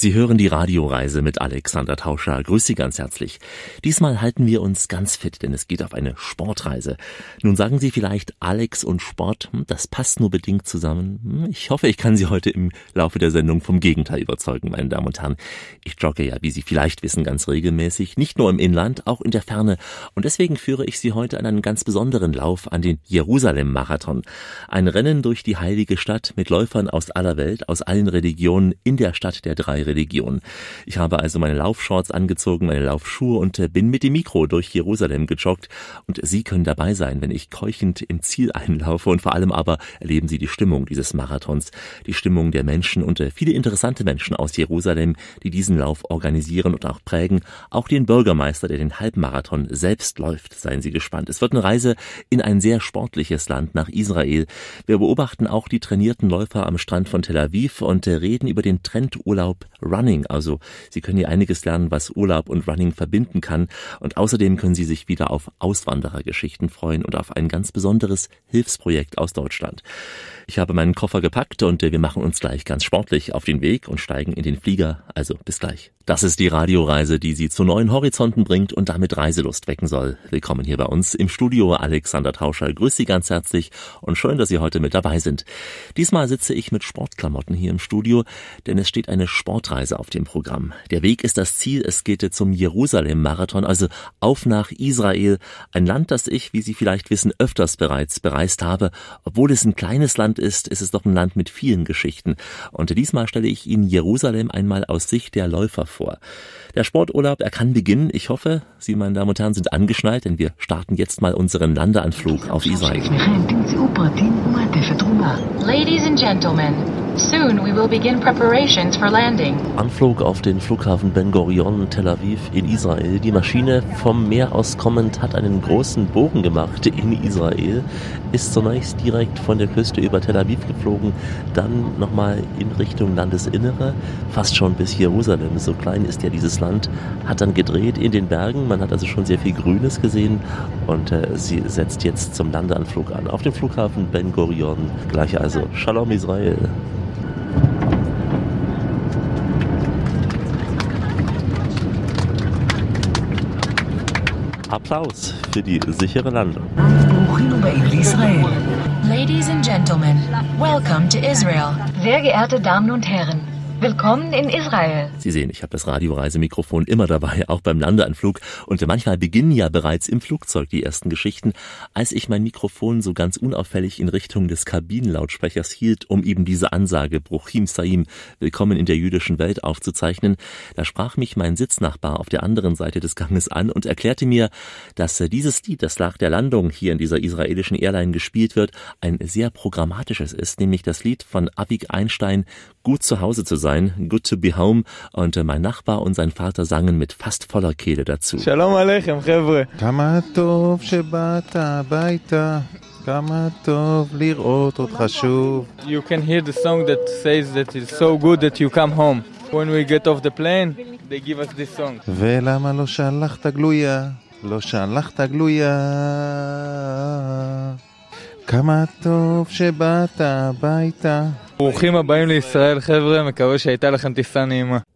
Sie hören die Radioreise mit Alexander Tauscher. Grüß Sie ganz herzlich. Diesmal halten wir uns ganz fit, denn es geht auf eine Sportreise. Nun sagen Sie vielleicht, Alex und Sport, hm, das passt nur bedingt zusammen. Hm, ich hoffe, ich kann Sie heute im Laufe der Sendung vom Gegenteil überzeugen, meine Damen und Herren. Ich jogge ja, wie Sie vielleicht wissen, ganz regelmäßig, nicht nur im Inland, auch in der Ferne. Und deswegen führe ich Sie heute an einen ganz besonderen Lauf, an den Jerusalem-Marathon. Ein Rennen durch die heilige Stadt mit Läufern aus aller Welt, aus allen Religionen in der Stadt der drei Religion. Ich habe also meine Laufshorts angezogen, meine Laufschuhe und äh, bin mit dem Mikro durch Jerusalem gejoggt. Und Sie können dabei sein, wenn ich keuchend im Ziel einlaufe und vor allem aber erleben Sie die Stimmung dieses Marathons, die Stimmung der Menschen und äh, viele interessante Menschen aus Jerusalem, die diesen Lauf organisieren und auch prägen. Auch den Bürgermeister, der den Halbmarathon selbst läuft. Seien Sie gespannt. Es wird eine Reise in ein sehr sportliches Land nach Israel. Wir beobachten auch die trainierten Läufer am Strand von Tel Aviv und äh, reden über den Trendurlaub Running. Also Sie können hier einiges lernen, was Urlaub und Running verbinden kann. Und außerdem können Sie sich wieder auf Auswanderergeschichten freuen und auf ein ganz besonderes Hilfsprojekt aus Deutschland. Ich habe meinen Koffer gepackt und wir machen uns gleich ganz sportlich auf den Weg und steigen in den Flieger. Also bis gleich. Das ist die Radioreise, die Sie zu neuen Horizonten bringt und damit Reiselust wecken soll. Willkommen hier bei uns im Studio. Alexander Tauscher grüß Sie ganz herzlich und schön, dass Sie heute mit dabei sind. Diesmal sitze ich mit Sportklamotten hier im Studio, denn es steht eine Sportreise auf dem Programm. Der Weg ist das Ziel. Es geht zum Jerusalem-Marathon, also auf nach Israel. Ein Land, das ich, wie Sie vielleicht wissen, öfters bereits bereist habe. Obwohl es ein kleines Land ist, ist es doch ein Land mit vielen Geschichten. Und diesmal stelle ich Ihnen Jerusalem einmal aus Sicht der Läufer vor. Der Sporturlaub, er kann beginnen. Ich hoffe, Sie, meine Damen und Herren, sind angeschnallt, denn wir starten jetzt mal unseren Landeanflug auf Israel. Ladies and Gentlemen, Soon we will begin preparations for landing. Anflug auf den Flughafen Ben Gurion, Tel Aviv in Israel. Die Maschine vom Meer aus kommend hat einen großen Bogen gemacht in Israel, ist zunächst direkt von der Küste über Tel Aviv geflogen, dann nochmal in Richtung Landesinnere, fast schon bis Jerusalem. So klein ist ja dieses Land, hat dann gedreht in den Bergen. Man hat also schon sehr viel Grünes gesehen und äh, sie setzt jetzt zum Landeanflug an auf dem Flughafen Ben Gurion. Gleich also Shalom Israel. Applaus für die sichere Landung. Ladies and Gentlemen, welcome to Israel. Sehr geehrte Damen und Herren, Willkommen in Israel. Sie sehen, ich habe das Radioreisemikrofon immer dabei, auch beim Landeanflug. Und manchmal beginnen ja bereits im Flugzeug die ersten Geschichten. Als ich mein Mikrofon so ganz unauffällig in Richtung des Kabinenlautsprechers hielt, um eben diese Ansage Bruchim Saim, willkommen in der jüdischen Welt aufzuzeichnen, da sprach mich mein Sitznachbar auf der anderen Seite des Ganges an und erklärte mir, dass dieses Lied, das nach der Landung hier in dieser israelischen Airline gespielt wird, ein sehr programmatisches ist, nämlich das Lied von Avik Einstein, Gut zu Hause zu sein sein, Good to be home, und äh, mein Nachbar und sein Vater sangen mit fast voller Kehle dazu. Shalom Aleichem, חבר'ה. כמה טוב שבאת הביתה. כמה טוב לראות אותך שוב. You can hear the song that says that it's so good that you come home. When we get off the plane, they give us this song. ולמה לא שלחת גלויה? לא שלחת גלויה. כמה טוב שבאת הביתה.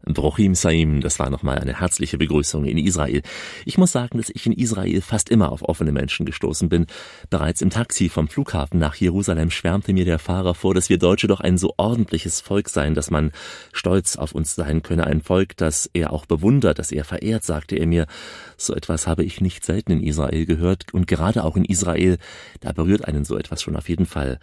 Brochim Saim, das war nochmal eine herzliche Begrüßung in Israel. Ich muss sagen, dass ich in Israel fast immer auf offene Menschen gestoßen bin. Bereits im Taxi vom Flughafen nach Jerusalem schwärmte mir der Fahrer vor, dass wir Deutsche doch ein so ordentliches Volk seien, dass man stolz auf uns sein könne. Ein Volk, das er auch bewundert, das er verehrt, sagte er mir. So etwas habe ich nicht selten in Israel gehört und gerade auch in Israel, da berührt einen so etwas schon auf jeden Fall.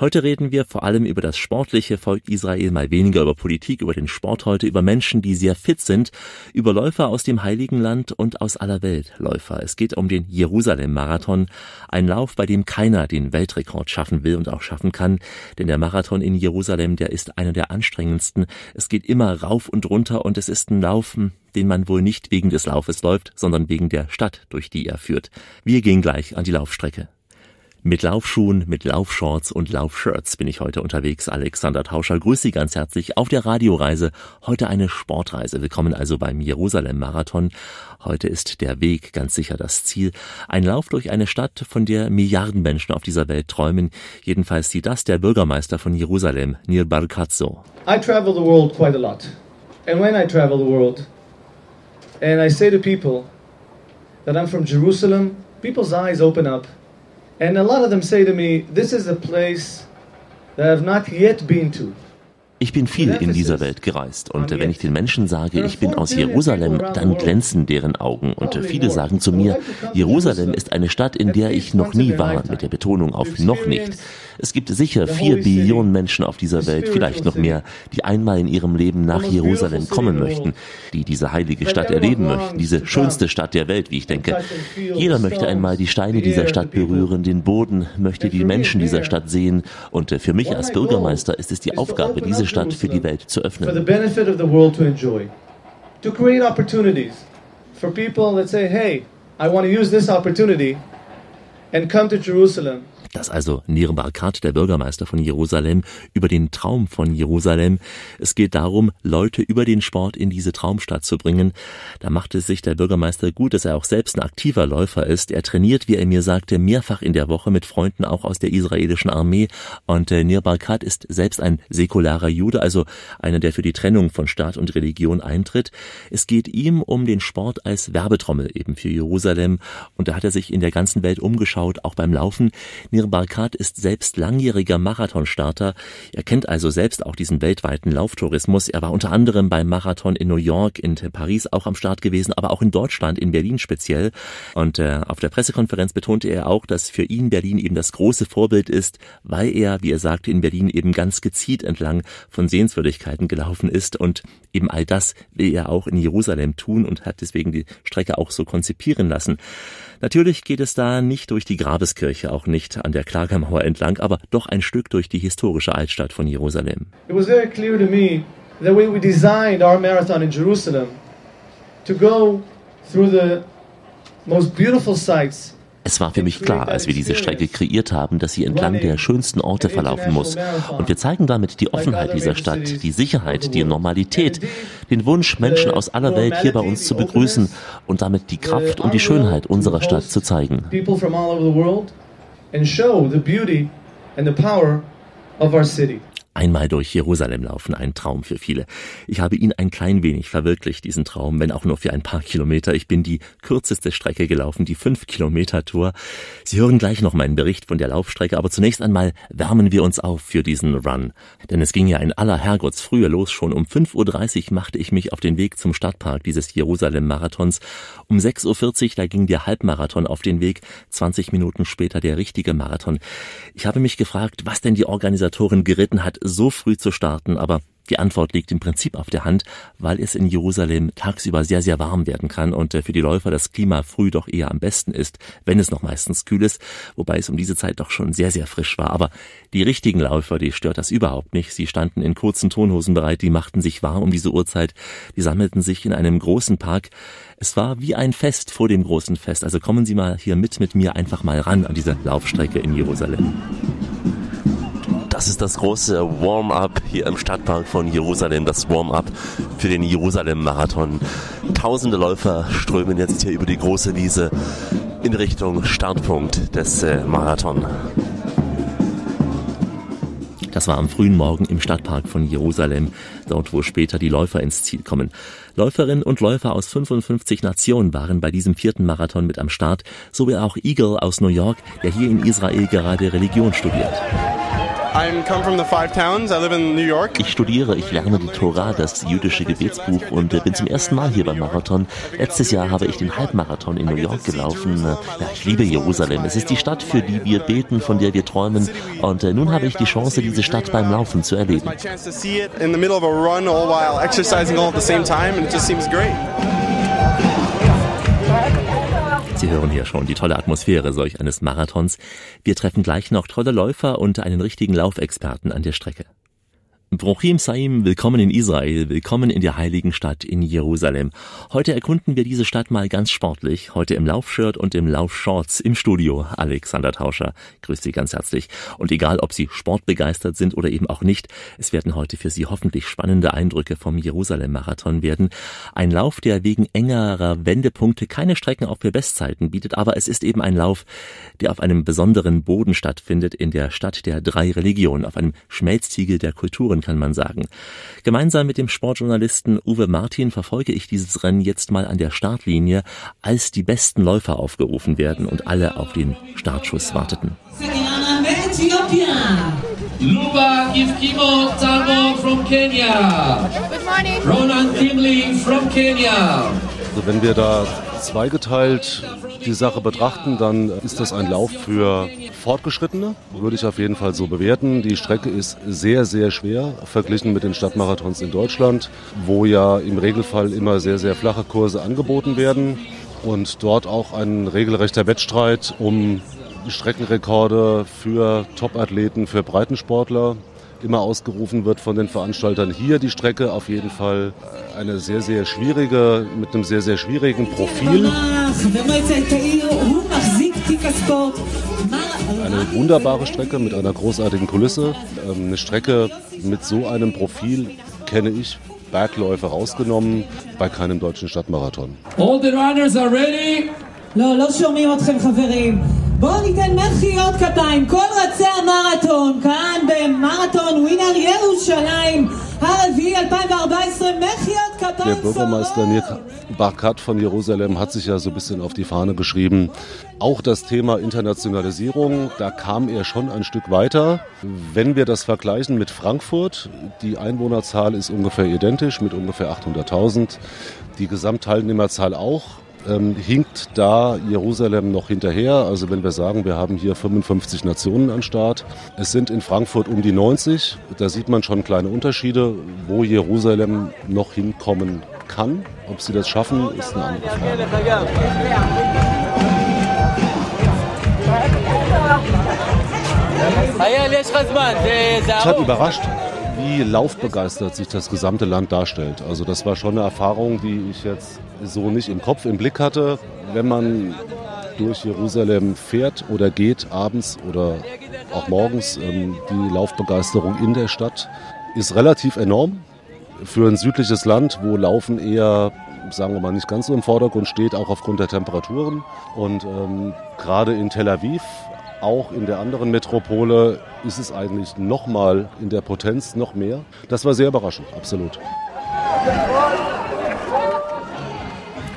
Heute reden wir vor allem über das sportliche Volk Israel, mal weniger über Politik, über den Sport heute, über Menschen, die sehr fit sind, über Läufer aus dem Heiligen Land und aus aller Welt Läufer. Es geht um den Jerusalem-Marathon, ein Lauf, bei dem keiner den Weltrekord schaffen will und auch schaffen kann, denn der Marathon in Jerusalem, der ist einer der anstrengendsten. Es geht immer rauf und runter und es ist ein Laufen, den man wohl nicht wegen des Laufes läuft, sondern wegen der Stadt, durch die er führt. Wir gehen gleich an die Laufstrecke. Mit Laufschuhen, mit Laufshorts und Laufshirts bin ich heute unterwegs. Alexander Tauscher grüße Sie ganz herzlich auf der Radioreise. Heute eine Sportreise. Willkommen also beim Jerusalem-Marathon. Heute ist der Weg ganz sicher das Ziel. Ein Lauf durch eine Stadt, von der Milliarden Menschen auf dieser Welt träumen. Jedenfalls sieht das der Bürgermeister von Jerusalem, Nir Barkatzo. I travel the world quite a lot. And when I travel the world and I say to people that I'm from Jerusalem, people's eyes open up. And a lot of them say to me, This is a place that I've not yet been to. Ich bin viel in dieser Welt gereist und wenn ich den Menschen sage, ich bin aus Jerusalem, dann glänzen deren Augen und viele sagen zu mir, Jerusalem ist eine Stadt, in der ich noch nie war, mit der Betonung auf noch nicht. Es gibt sicher vier Billionen Menschen auf dieser Welt, vielleicht noch mehr, die einmal in ihrem Leben nach Jerusalem kommen möchten, die diese heilige Stadt erleben möchten, diese schönste Stadt der Welt, wie ich denke. Jeder möchte einmal die Steine dieser Stadt berühren, den Boden, möchte die Menschen dieser Stadt sehen. Und für mich als Bürgermeister ist es die Aufgabe, diese Stadt für die Welt zu öffnen. To create opportunities for people that say, hey, I want to use this opportunity and come to Jerusalem dass also Nir Barkat, der Bürgermeister von Jerusalem, über den Traum von Jerusalem. Es geht darum, Leute über den Sport in diese Traumstadt zu bringen. Da macht es sich der Bürgermeister gut, dass er auch selbst ein aktiver Läufer ist. Er trainiert, wie er mir sagte, mehrfach in der Woche mit Freunden auch aus der israelischen Armee. Und äh, Nir Barkat ist selbst ein säkularer Jude, also einer, der für die Trennung von Staat und Religion eintritt. Es geht ihm um den Sport als Werbetrommel eben für Jerusalem. Und da hat er sich in der ganzen Welt umgeschaut, auch beim Laufen. Nir Amir Barkat ist selbst langjähriger Marathonstarter. Er kennt also selbst auch diesen weltweiten Lauftourismus. Er war unter anderem beim Marathon in New York, in Paris auch am Start gewesen, aber auch in Deutschland, in Berlin speziell. Und äh, auf der Pressekonferenz betonte er auch, dass für ihn Berlin eben das große Vorbild ist, weil er, wie er sagte, in Berlin eben ganz gezielt entlang von Sehenswürdigkeiten gelaufen ist und eben all das will er auch in Jerusalem tun und hat deswegen die Strecke auch so konzipieren lassen. Natürlich geht es da nicht durch die Grabeskirche, auch nicht an der Klagermauer entlang, aber doch ein Stück durch die historische Altstadt von Jerusalem. It was very clear to me the way we designed our marathon in Jerusalem to go through the most beautiful sights es war für mich klar, als wir diese Strecke kreiert haben, dass sie entlang der schönsten Orte verlaufen muss. Und wir zeigen damit die Offenheit dieser Stadt, die Sicherheit, die Normalität, den Wunsch, Menschen aus aller Welt hier bei uns zu begrüßen und damit die Kraft und die Schönheit unserer Stadt zu zeigen. And show the beauty and the power of our city. Einmal durch Jerusalem laufen, ein Traum für viele. Ich habe ihn ein klein wenig verwirklicht, diesen Traum, wenn auch nur für ein paar Kilometer. Ich bin die kürzeste Strecke gelaufen, die 5-Kilometer-Tour. Sie hören gleich noch meinen Bericht von der Laufstrecke, aber zunächst einmal wärmen wir uns auf für diesen Run. Denn es ging ja in aller Herrgottsfrühe los. Schon um 5.30 Uhr machte ich mich auf den Weg zum Stadtpark dieses Jerusalem-Marathons. Um 6.40 Uhr, da ging der Halbmarathon auf den Weg. 20 Minuten später der richtige Marathon. Ich habe mich gefragt, was denn die Organisatorin geritten hat, so früh zu starten, aber die Antwort liegt im Prinzip auf der Hand, weil es in Jerusalem tagsüber sehr, sehr warm werden kann und äh, für die Läufer das Klima früh doch eher am besten ist, wenn es noch meistens kühl ist, wobei es um diese Zeit doch schon sehr, sehr frisch war. Aber die richtigen Läufer, die stört das überhaupt nicht. Sie standen in kurzen Tonhosen bereit, die machten sich warm um diese Uhrzeit, die sammelten sich in einem großen Park. Es war wie ein Fest vor dem großen Fest. Also kommen Sie mal hier mit mit mir einfach mal ran an diese Laufstrecke in Jerusalem. Das ist das große Warm-up hier im Stadtpark von Jerusalem, das Warm-up für den Jerusalem-Marathon. Tausende Läufer strömen jetzt hier über die große Wiese in Richtung Startpunkt des äh, Marathon. Das war am frühen Morgen im Stadtpark von Jerusalem, dort wo später die Läufer ins Ziel kommen. Läuferinnen und Läufer aus 55 Nationen waren bei diesem vierten Marathon mit am Start, sowie auch Eagle aus New York, der hier in Israel gerade Religion studiert. Ich studiere, ich lerne die Tora, das jüdische Gebetsbuch und bin zum ersten Mal hier beim Marathon. Letztes Jahr habe ich den Halbmarathon in New York gelaufen. Ja, ich liebe Jerusalem. Es ist die Stadt, für die wir beten, von der wir träumen. Und äh, nun habe ich die Chance, diese Stadt beim Laufen zu erleben. Sie hören hier schon die tolle Atmosphäre solch eines Marathons. Wir treffen gleich noch tolle Läufer und einen richtigen Laufexperten an der Strecke. Brochim Saim, willkommen in Israel, willkommen in der heiligen Stadt in Jerusalem. Heute erkunden wir diese Stadt mal ganz sportlich, heute im Laufshirt und im Laufshorts im Studio. Alexander Tauscher, grüß Sie ganz herzlich. Und egal, ob Sie sportbegeistert sind oder eben auch nicht, es werden heute für Sie hoffentlich spannende Eindrücke vom Jerusalem-Marathon werden. Ein Lauf, der wegen engerer Wendepunkte keine Strecken auch für Bestzeiten bietet, aber es ist eben ein Lauf, der auf einem besonderen Boden stattfindet, in der Stadt der drei Religionen, auf einem Schmelztiegel der Kulturen Marathon, kann man sagen. Gemeinsam mit dem Sportjournalisten Uwe Martin verfolge ich dieses Rennen jetzt mal an der Startlinie, als die besten Läufer aufgerufen werden und alle auf den Startschuss warteten. Luba Gifkimo Tango from Kenya. Good morning. Ronan Kimling from Kenya. Also wenn wir da zweigeteilt die Sache betrachten, dann ist das ein Lauf für Fortgeschrittene, würde ich auf jeden Fall so bewerten. Die Strecke ist sehr, sehr schwer verglichen mit den Stadtmarathons in Deutschland, wo ja im Regelfall immer sehr, sehr flache Kurse angeboten werden und dort auch ein regelrechter Wettstreit um Streckenrekorde für Topathleten, für Breitensportler immer ausgerufen wird von den Veranstaltern. Hier die Strecke auf jeden Fall eine sehr, sehr schwierige, mit einem sehr, sehr schwierigen Profil. Eine wunderbare Strecke mit einer großartigen Kulisse. Ähm, eine Strecke mit so einem Profil kenne ich Bergläufe rausgenommen bei keinem deutschen Stadtmarathon. All the runners are ready. לא, לא שומעים אתכם חברים. בואו ניתן מחיאות כפיים, כל רצי המרתון, כאן במרתון ווינר ירושלים, הרביעי 2014, מחיאות כפיים. Der Bürgermeister Nir Barkat von Jerusalem hat sich ja so ein bisschen auf die Fahne geschrieben. Auch das Thema Internationalisierung, da kam er schon ein Stück weiter. Wenn wir das vergleichen mit Frankfurt, die Einwohnerzahl ist ungefähr identisch mit ungefähr 800.000, die Gesamtteilnehmerzahl auch ähm, hinkt da Jerusalem noch hinterher. Also wenn wir sagen, wir haben hier 55 Nationen an Start, es sind in Frankfurt um die 90, da sieht man schon kleine Unterschiede, wo Jerusalem noch hinkommen kann. Ob sie das schaffen, ist eine andere Frage. Es hat überrascht, wie laufbegeistert sich das gesamte Land darstellt. Also das war schon eine Erfahrung, die ich jetzt so nicht im Kopf, im Blick hatte. Wenn man durch Jerusalem fährt oder geht, abends oder auch morgens, ähm, die Laufbegeisterung in der Stadt ist relativ enorm. Für ein südliches Land, wo Laufen eher, sagen wir mal, nicht ganz so im Vordergrund steht, auch aufgrund der Temperaturen. Und ähm, gerade in Tel Aviv auch in der anderen Metropole ist es eigentlich noch mal in der Potenz noch mehr. Das war sehr überraschend, absolut.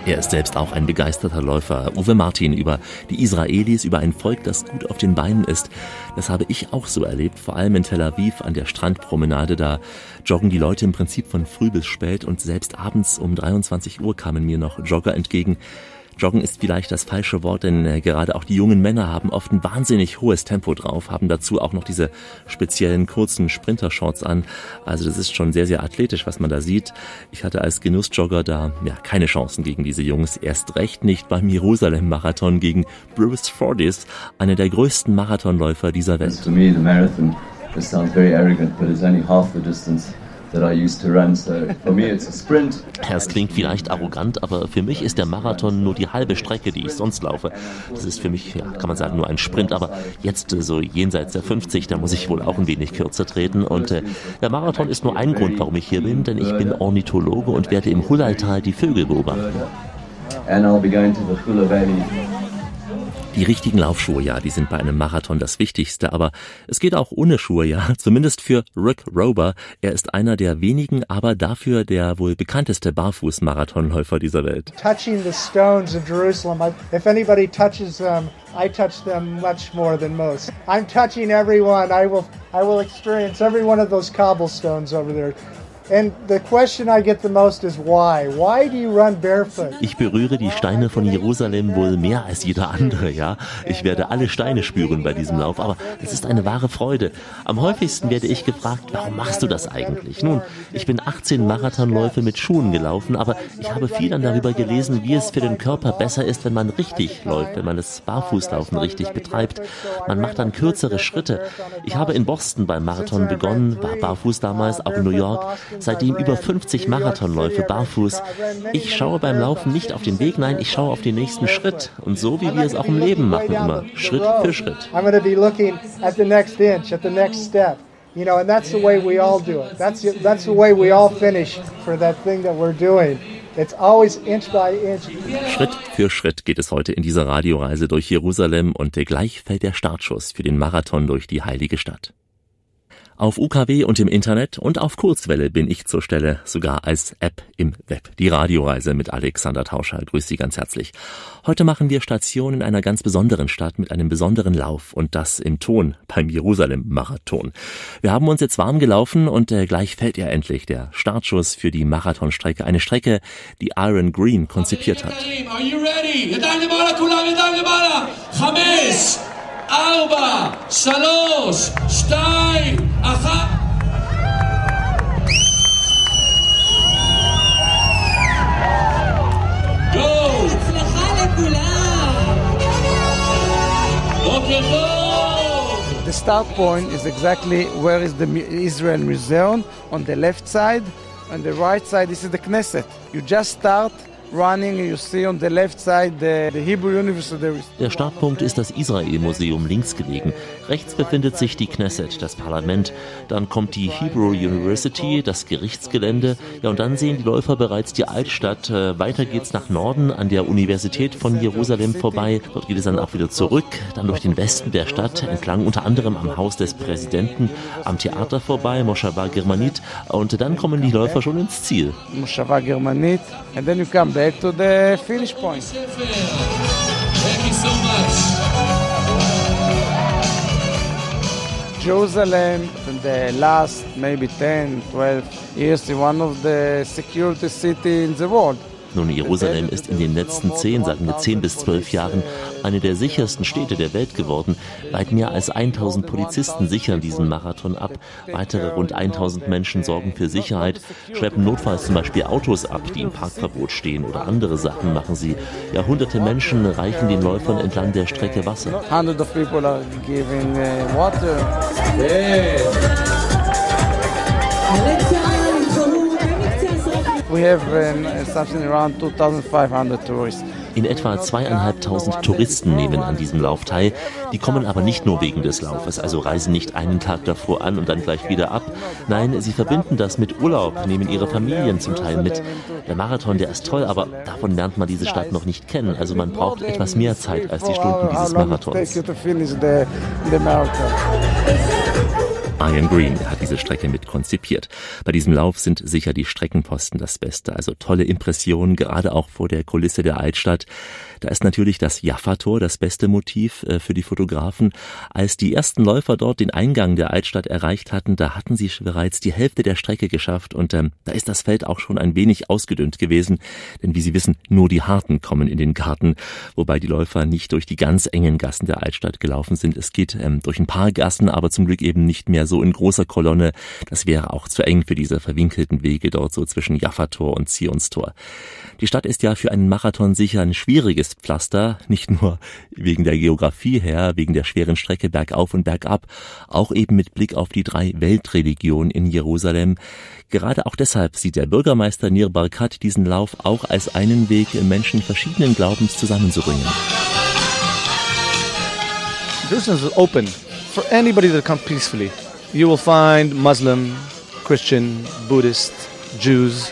Er ist selbst auch ein begeisterter Läufer. Uwe Martin über die Israelis, über ein Volk, das gut auf den Beinen ist. Das habe ich auch so erlebt, vor allem in Tel Aviv an der Strandpromenade. Da joggen die Leute im Prinzip von früh bis spät und selbst abends um 23 Uhr kamen mir noch Jogger entgegen, Joggen ist vielleicht das falsche Wort, denn äh, gerade auch die jungen Männer haben oft ein wahnsinnig hohes Tempo drauf, haben dazu auch noch diese speziellen kurzen Sprinter-Shorts an. Also das ist schon sehr, sehr athletisch, was man da sieht. Ich hatte als Genussjogger da ja keine Chancen gegen diese Jungs. Erst recht nicht beim Jerusalem-Marathon gegen Bruce Fordis, einer der größten Marathonläufer dieser Welt. That I used to run. So for me it's a sprint. Es klingt vielleicht arrogant, aber für mich ist der Marathon nur die halbe Strecke, die ich sonst laufe. Das ist für mich, ja, kann man sagen, nur ein Sprint. Aber jetzt äh, so jenseits der 50, da muss ich wohl auch ein wenig kürzer treten. Und äh, der Marathon ist nur ein Grund, warum ich hier bin, denn ich bin Ornithologe und werde im Hulaltal die Vögel beobachten. And I'll be going to the Hula Valley die richtigen Laufschuhe, ja, die sind bei einem Marathon das Wichtigste, aber es geht auch ohne Schuhe, ja, zumindest für Rick Rober. Er ist einer der wenigen, aber dafür der wohl bekannteste Barfuß-Marathonläufer dieser Welt. Touching the stones of Jerusalem, if anybody touches them, I touch them much more than most. I'm touching everyone. I will, I will experience every one of those cobblestones over there. Ich berühre die Steine von Jerusalem wohl mehr als jeder andere, ja. Ich werde alle Steine spüren bei diesem Lauf, aber es ist eine wahre Freude. Am häufigsten werde ich gefragt, warum machst du das eigentlich? Nun, ich bin 18 Marathonläufe mit Schuhen gelaufen, aber ich habe viel dann darüber gelesen, wie es für den Körper besser ist, wenn man richtig läuft, wenn man das Barfußlaufen richtig betreibt. Man macht dann kürzere Schritte. Ich habe in Boston beim Marathon begonnen, war barfuß damals, auch in New York seitdem über 50 Marathonläufe barfuß. Ich schaue beim Laufen nicht auf den Weg, nein, ich schaue auf den nächsten Schritt. Und so wie wir es auch im Leben machen, immer Schritt für Schritt. You know, and that's the way we all do it. That's the, that's the way we all finish for that thing that we're doing. It's always inch by inch. Schritt für Schritt geht es heute in dieser Radioreise durch Jerusalem und gleich fällt der Startschuss für den Marathon durch die heilige Stadt. Auf UKW und im Internet und auf Kurzwelle bin ich zur Stelle, sogar als App im Web. Die Radioreise mit Alexander Tauscher. Grüß Sie ganz herzlich. Heute machen wir Station in einer ganz besonderen Stadt mit einem besonderen Lauf und das im Ton beim Jerusalem-Marathon. Wir haben uns jetzt warm gelaufen und äh, gleich fällt ja endlich der Startschuss für die Marathonstrecke. Eine Strecke, die Iron Green konzipiert hat. Are you ready? ארבע, שלוש, שתיים, אחת. גו! הצלחה לכולם! בוקר טוב! The start point is exactly where is the Israel Museum on the left side, on the right side this is the Knesset. You just start der Startpunkt ist das Israel-Museum links gelegen. Rechts befindet sich die Knesset, das Parlament. Dann kommt die Hebrew University, das Gerichtsgelände. Ja, und dann sehen die Läufer bereits die Altstadt. Äh, weiter geht's nach Norden an der Universität von Jerusalem vorbei. Dort geht es dann auch wieder zurück, dann durch den Westen der Stadt, entlang unter anderem am Haus des Präsidenten, am Theater vorbei, Moshava Germanit. Und dann kommen die Läufer schon ins Ziel. Moshava Germanit. And then you come back back to the finish point. Thank you so much. Jerusalem in the last maybe 10, 12 years is one of the security city in the world. Nun, Jerusalem ist in den letzten zehn, sagen wir zehn bis zwölf Jahren eine der sichersten Städte der Welt geworden. Weit mehr als 1000 Polizisten sichern diesen Marathon ab. Weitere rund 1000 Menschen sorgen für Sicherheit, schleppen notfalls zum Beispiel Autos ab, die im Parkverbot stehen oder andere Sachen machen sie. Ja, hunderte Menschen reichen den Läufern entlang der Strecke Wasser. Hundreds In etwa zweieinhalbtausend Touristen nehmen an diesem Lauf teil. Die kommen aber nicht nur wegen des Laufes, also reisen nicht einen Tag davor an und dann gleich wieder ab. Nein, sie verbinden das mit Urlaub, nehmen ihre Familien zum Teil mit. Der Marathon, der ist toll, aber davon lernt man diese Stadt noch nicht kennen. Also man braucht etwas mehr Zeit als die Stunden dieses Marathons. Ian Green hat diese Strecke mit konzipiert. Bei diesem Lauf sind sicher die Streckenposten das Beste. Also tolle Impressionen, gerade auch vor der Kulisse der Altstadt. Da ist natürlich das Jaffa-Tor das beste Motiv äh, für die Fotografen. Als die ersten Läufer dort den Eingang der Altstadt erreicht hatten, da hatten sie bereits die Hälfte der Strecke geschafft und ähm, da ist das Feld auch schon ein wenig ausgedünnt gewesen. Denn wie Sie wissen, nur die Harten kommen in den Garten, wobei die Läufer nicht durch die ganz engen Gassen der Altstadt gelaufen sind. Es geht ähm, durch ein paar Gassen, aber zum Glück eben nicht mehr so in großer Kolonne. Das wäre auch zu eng für diese verwinkelten Wege dort so zwischen Jaffa-Tor und Zionstor. Die Stadt ist ja für einen Marathon sicher ein schwieriges Pflaster, nicht nur wegen der Geografie her, wegen der schweren Strecke bergauf und bergab, auch eben mit Blick auf die drei Weltreligionen in Jerusalem. Gerade auch deshalb sieht der Bürgermeister Nir Barkat diesen Lauf auch als einen Weg, Menschen verschiedenen Glaubens zusammenzubringen. Jerusalem is open for anybody that comes peacefully. you will find Muslim, Christian, Buddhist, Jews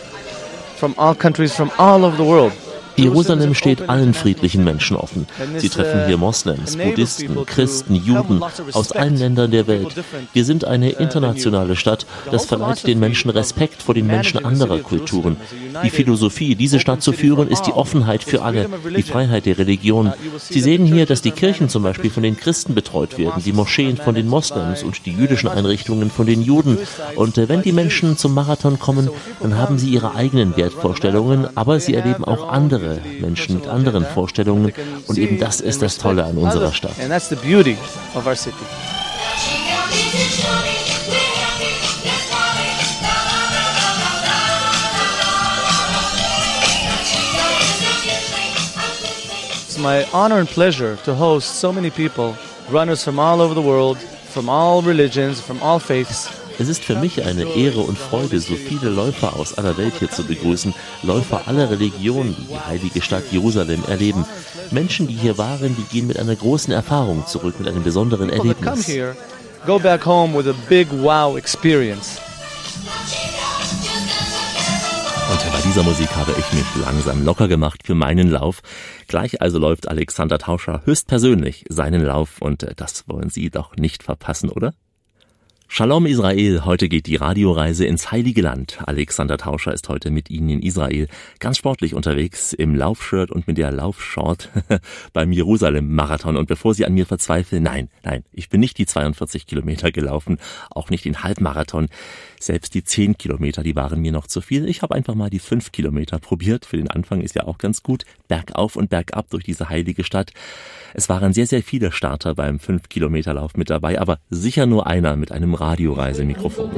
from all countries from all over the world. Jerusalem steht allen friedlichen Menschen offen. Sie treffen hier Moslems, Buddhisten, Christen, Juden aus allen Ländern der Welt. Wir sind eine internationale Stadt. Das verleiht den Menschen Respekt vor den Menschen anderer Kulturen. Die Philosophie, diese Stadt zu führen, ist die Offenheit für alle, die Freiheit der Religion. Sie sehen hier, dass die Kirchen zum Beispiel von den Christen betreut werden, die Moscheen von den Moslems und die jüdischen Einrichtungen von den Juden. Und äh, wenn die Menschen zum Marathon kommen, dann haben sie ihre eigenen Wertvorstellungen, aber sie erleben auch andere andere Menschen mit anderen Vorstellungen und eben das ist das Tolle an unserer Stadt. It's my honor and pleasure to host so many people, runners from all over the world, from all religions, from all faiths. Es ist für mich eine Ehre und Freude, so viele Läufer aus aller Welt hier zu begrüßen, Läufer aller Religionen, die die heilige Stadt Jerusalem erleben. Menschen, die hier waren, die gehen mit einer großen Erfahrung zurück, mit einem besonderen Erlebnis. Go back home with a big wow experience. Und bei dieser Musik habe ich mich langsam locker gemacht für meinen Lauf. Gleich also läuft Alexander Tauscher höchstpersönlich seinen Lauf und das wollen Sie doch nicht verpassen, oder? Shalom Israel, heute geht die Radioreise ins Heilige Land. Alexander Tauscher ist heute mit Ihnen in Israel ganz sportlich unterwegs im Laufshirt und mit der Laufshort beim Jerusalem-Marathon. Und bevor Sie an mir verzweifeln, nein, nein, ich bin nicht die 42 Kilometer gelaufen, auch nicht den Halbmarathon. Selbst die 10 Kilometer, die waren mir noch zu viel. Ich habe einfach mal die 5 Kilometer probiert. Für den Anfang ist ja auch ganz gut. Bergauf und bergab durch diese heilige Stadt. Es waren sehr, sehr viele Starter beim 5-Kilometer-Lauf mit dabei, aber sicher nur einer mit einem Radioreisemikrofon.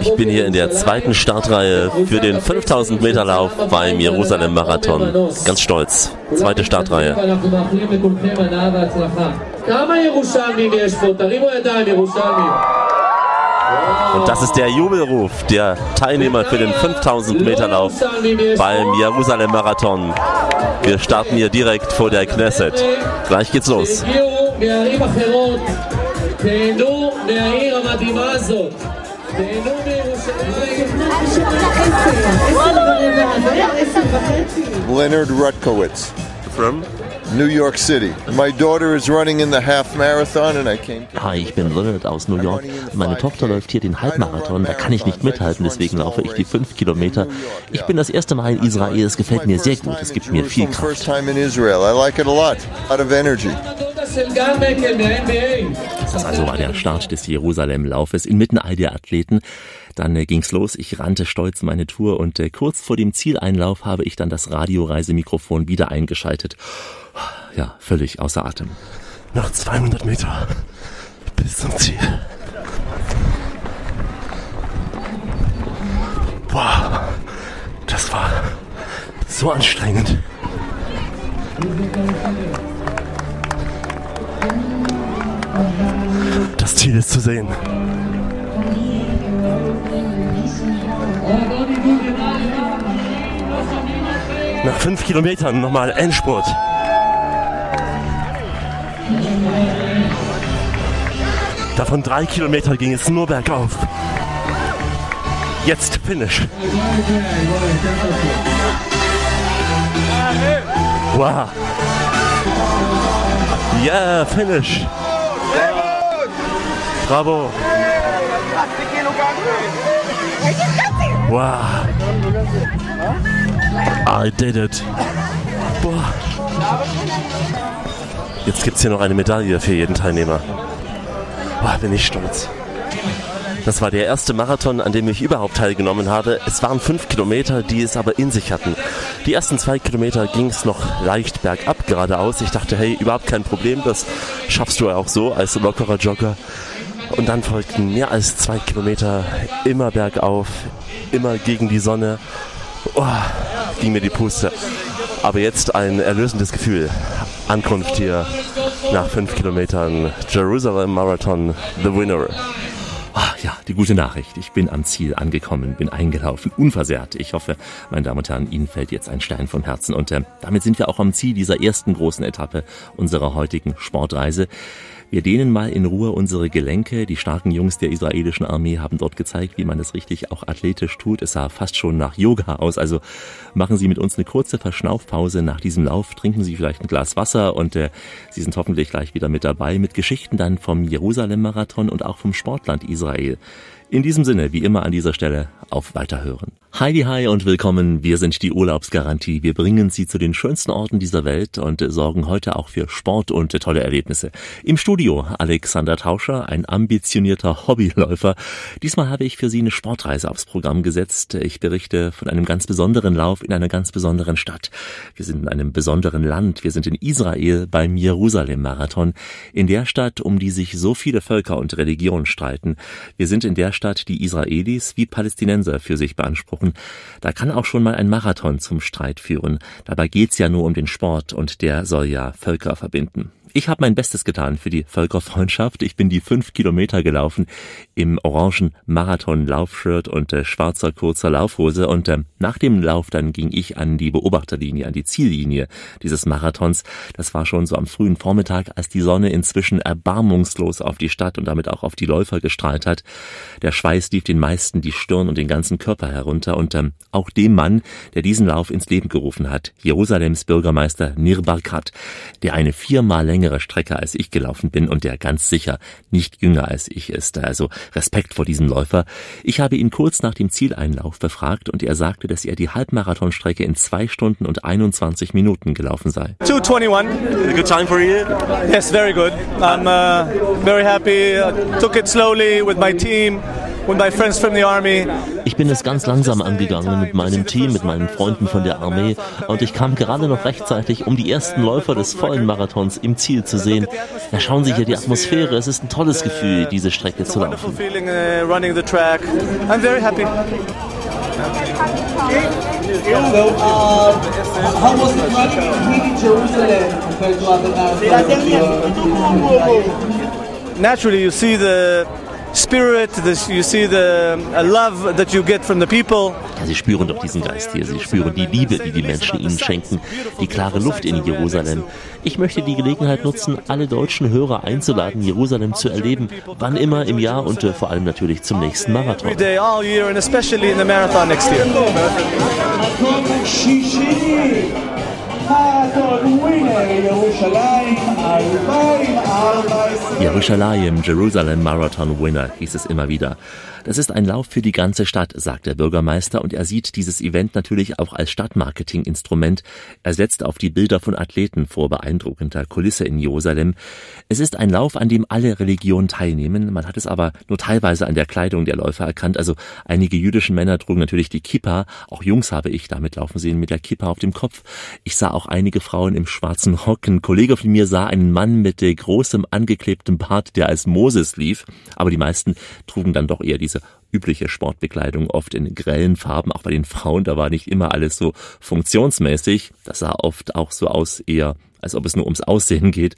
Ich bin hier in der zweiten Startreihe für den 5000 Meter Lauf beim Jerusalem Marathon. Ganz stolz. Zweite Startreihe. Und das ist der Jubelruf der Teilnehmer für den 5000 Meter Lauf beim Jerusalem Marathon. Wir starten hier direkt vor der Knesset. Gleich geht's los. תהנו מהעיר המדהימה הזאת. תהנו מירושלים. Leonard Rutkowitz. From? New York City. My daughter is running in the half marathon and I came. Hi, ich bin Leonard aus New York. Meine Tochter läuft hier den Halbmarathon, da kann ich nicht mithalten, deswegen laufe ich die fünf Kilometer. Ich bin das erste Mal in Israel, es gefällt mir sehr gut, es gibt mir viel Kraft. First time in Israel. I like it a lot. A lot of energy. Das also war der Start des Jerusalem-Laufes inmitten all der Athleten. Dann äh, ging's los, ich rannte stolz meine Tour und äh, kurz vor dem Zieleinlauf habe ich dann das Radioreisemikrofon wieder eingeschaltet. Ja, völlig außer Atem. Noch 200 Meter bis zum Ziel. Boah, das war so anstrengend. Das Ziel ist zu sehen. Nach fünf Kilometern nochmal Endspurt. Davon drei Kilometer ging es nur bergauf. Jetzt Finish. Wow. Yeah, Finish. Bravo. Wow. I did it. Boah. Jetzt gibt es hier noch eine Medaille für jeden Teilnehmer. Boah, bin ich stolz. Das war der erste Marathon, an dem ich überhaupt teilgenommen habe. Es waren fünf Kilometer, die es aber in sich hatten. Die ersten zwei Kilometer ging es noch leicht bergab geradeaus. Ich dachte, hey, überhaupt kein Problem, das schaffst du ja auch so als lockerer Jogger. Und dann folgten mehr als zwei Kilometer immer bergauf, immer gegen die Sonne. Oh, ging mir die Puste. Aber jetzt ein erlösendes Gefühl. Ankunft hier nach fünf Kilometern. Jerusalem Marathon, the winner. Ah, ja, die gute Nachricht. Ich bin am Ziel angekommen, bin eingelaufen, unversehrt. Ich hoffe, meine Damen und Herren, Ihnen fällt jetzt ein Stein vom Herzen. Und äh, damit sind wir auch am Ziel dieser ersten großen Etappe unserer heutigen Sportreise. Wir dehnen mal in Ruhe unsere Gelenke. Die starken Jungs der israelischen Armee haben dort gezeigt, wie man es richtig auch athletisch tut. Es sah fast schon nach Yoga aus. Also machen Sie mit uns eine kurze Verschnaufpause nach diesem Lauf. Trinken Sie vielleicht ein Glas Wasser und äh, Sie sind hoffentlich gleich wieder mit dabei mit Geschichten dann vom Jerusalem-Marathon und auch vom Sportland Israel. In diesem Sinne, wie immer an dieser Stelle, auf Weiterhören. Heidi hi und willkommen. Wir sind die Urlaubsgarantie. Wir bringen Sie zu den schönsten Orten dieser Welt und sorgen heute auch für Sport und tolle Erlebnisse. Im Studio Alexander Tauscher, ein ambitionierter Hobbyläufer. Diesmal habe ich für Sie eine Sportreise aufs Programm gesetzt. Ich berichte von einem ganz besonderen Lauf in einer ganz besonderen Stadt. Wir sind in einem besonderen Land. Wir sind in Israel beim Jerusalem-Marathon. In der Stadt, um die sich so viele Völker und Religionen streiten. Wir sind in der Stadt, die Israelis wie Palästinenser für sich beanspruchen. Da kann auch schon mal ein Marathon zum Streit führen. Dabei geht's ja nur um den Sport und der soll ja Völker verbinden. Ich habe mein Bestes getan für die Völkerfreundschaft. Ich bin die fünf Kilometer gelaufen im orangen Marathon-Laufshirt und äh, schwarzer kurzer Laufhose. Und äh, nach dem Lauf dann ging ich an die Beobachterlinie, an die Ziellinie dieses Marathons. Das war schon so am frühen Vormittag, als die Sonne inzwischen erbarmungslos auf die Stadt und damit auch auf die Läufer gestrahlt hat. Der Schweiß lief den meisten die Stirn und den ganzen Körper herunter. Und äh, auch dem Mann, der diesen Lauf ins Leben gerufen hat, Jerusalems Bürgermeister Nir Barkat, der eine viermal längere längere Strecke als ich gelaufen bin und der ganz sicher nicht jünger als ich ist. Also Respekt vor diesem Läufer. Ich habe ihn kurz nach dem Zieleinlauf befragt und er sagte, dass er die Halbmarathonstrecke in zwei Stunden und 21 Minuten gelaufen sei. 221. Good time for you? Yes, very good. I'm uh, very happy. I took it slowly with my team. Ich bin es ganz langsam angegangen mit meinem Team, mit meinen Freunden von der Armee und ich kam gerade noch rechtzeitig, um die ersten Läufer des vollen Marathons im Ziel zu sehen. Ja, schauen Sie hier die Atmosphäre, es ist ein tolles Gefühl, diese Strecke zu laufen. I'm very happy. So, uh, how was it running in Jerusalem compared to other marathons? Naturally, you see the spirit, this, you see the love that you get from the people. Sie spüren doch diesen Geist hier. Sie spüren die Liebe, die die Menschen ihnen schenken, die klare Luft in Jerusalem. Ich möchte die Gelegenheit nutzen, alle deutschen Hörer einzuladen, Jerusalem zu erleben, wann immer im Jahr und äh, vor allem natürlich zum nächsten Marathon. all year and especially in the Jerusalem Marathon Winner hieß es immer wieder. Das ist ein Lauf für die ganze Stadt, sagt der Bürgermeister, und er sieht dieses Event natürlich auch als Stadtmarketinginstrument. Er setzt auf die Bilder von Athleten vor beeindruckender Kulisse in Jerusalem. Es ist ein Lauf, an dem alle Religionen teilnehmen. Man hat es aber nur teilweise an der Kleidung der Läufer erkannt. Also einige jüdische Männer trugen natürlich die Kippa. Auch Jungs habe ich damit laufen sehen mit der Kippa auf dem Kopf. Ich sah auch einige Frauen im schwarzen Rock. Ein Kollege von mir sah einen Mann mit großem angeklebtem Bart, der als Moses lief. Aber die meisten trugen dann doch eher diese übliche Sportbekleidung, oft in grellen Farben, auch bei den Frauen, da war nicht immer alles so funktionsmäßig. Das sah oft auch so aus eher als ob es nur ums Aussehen geht.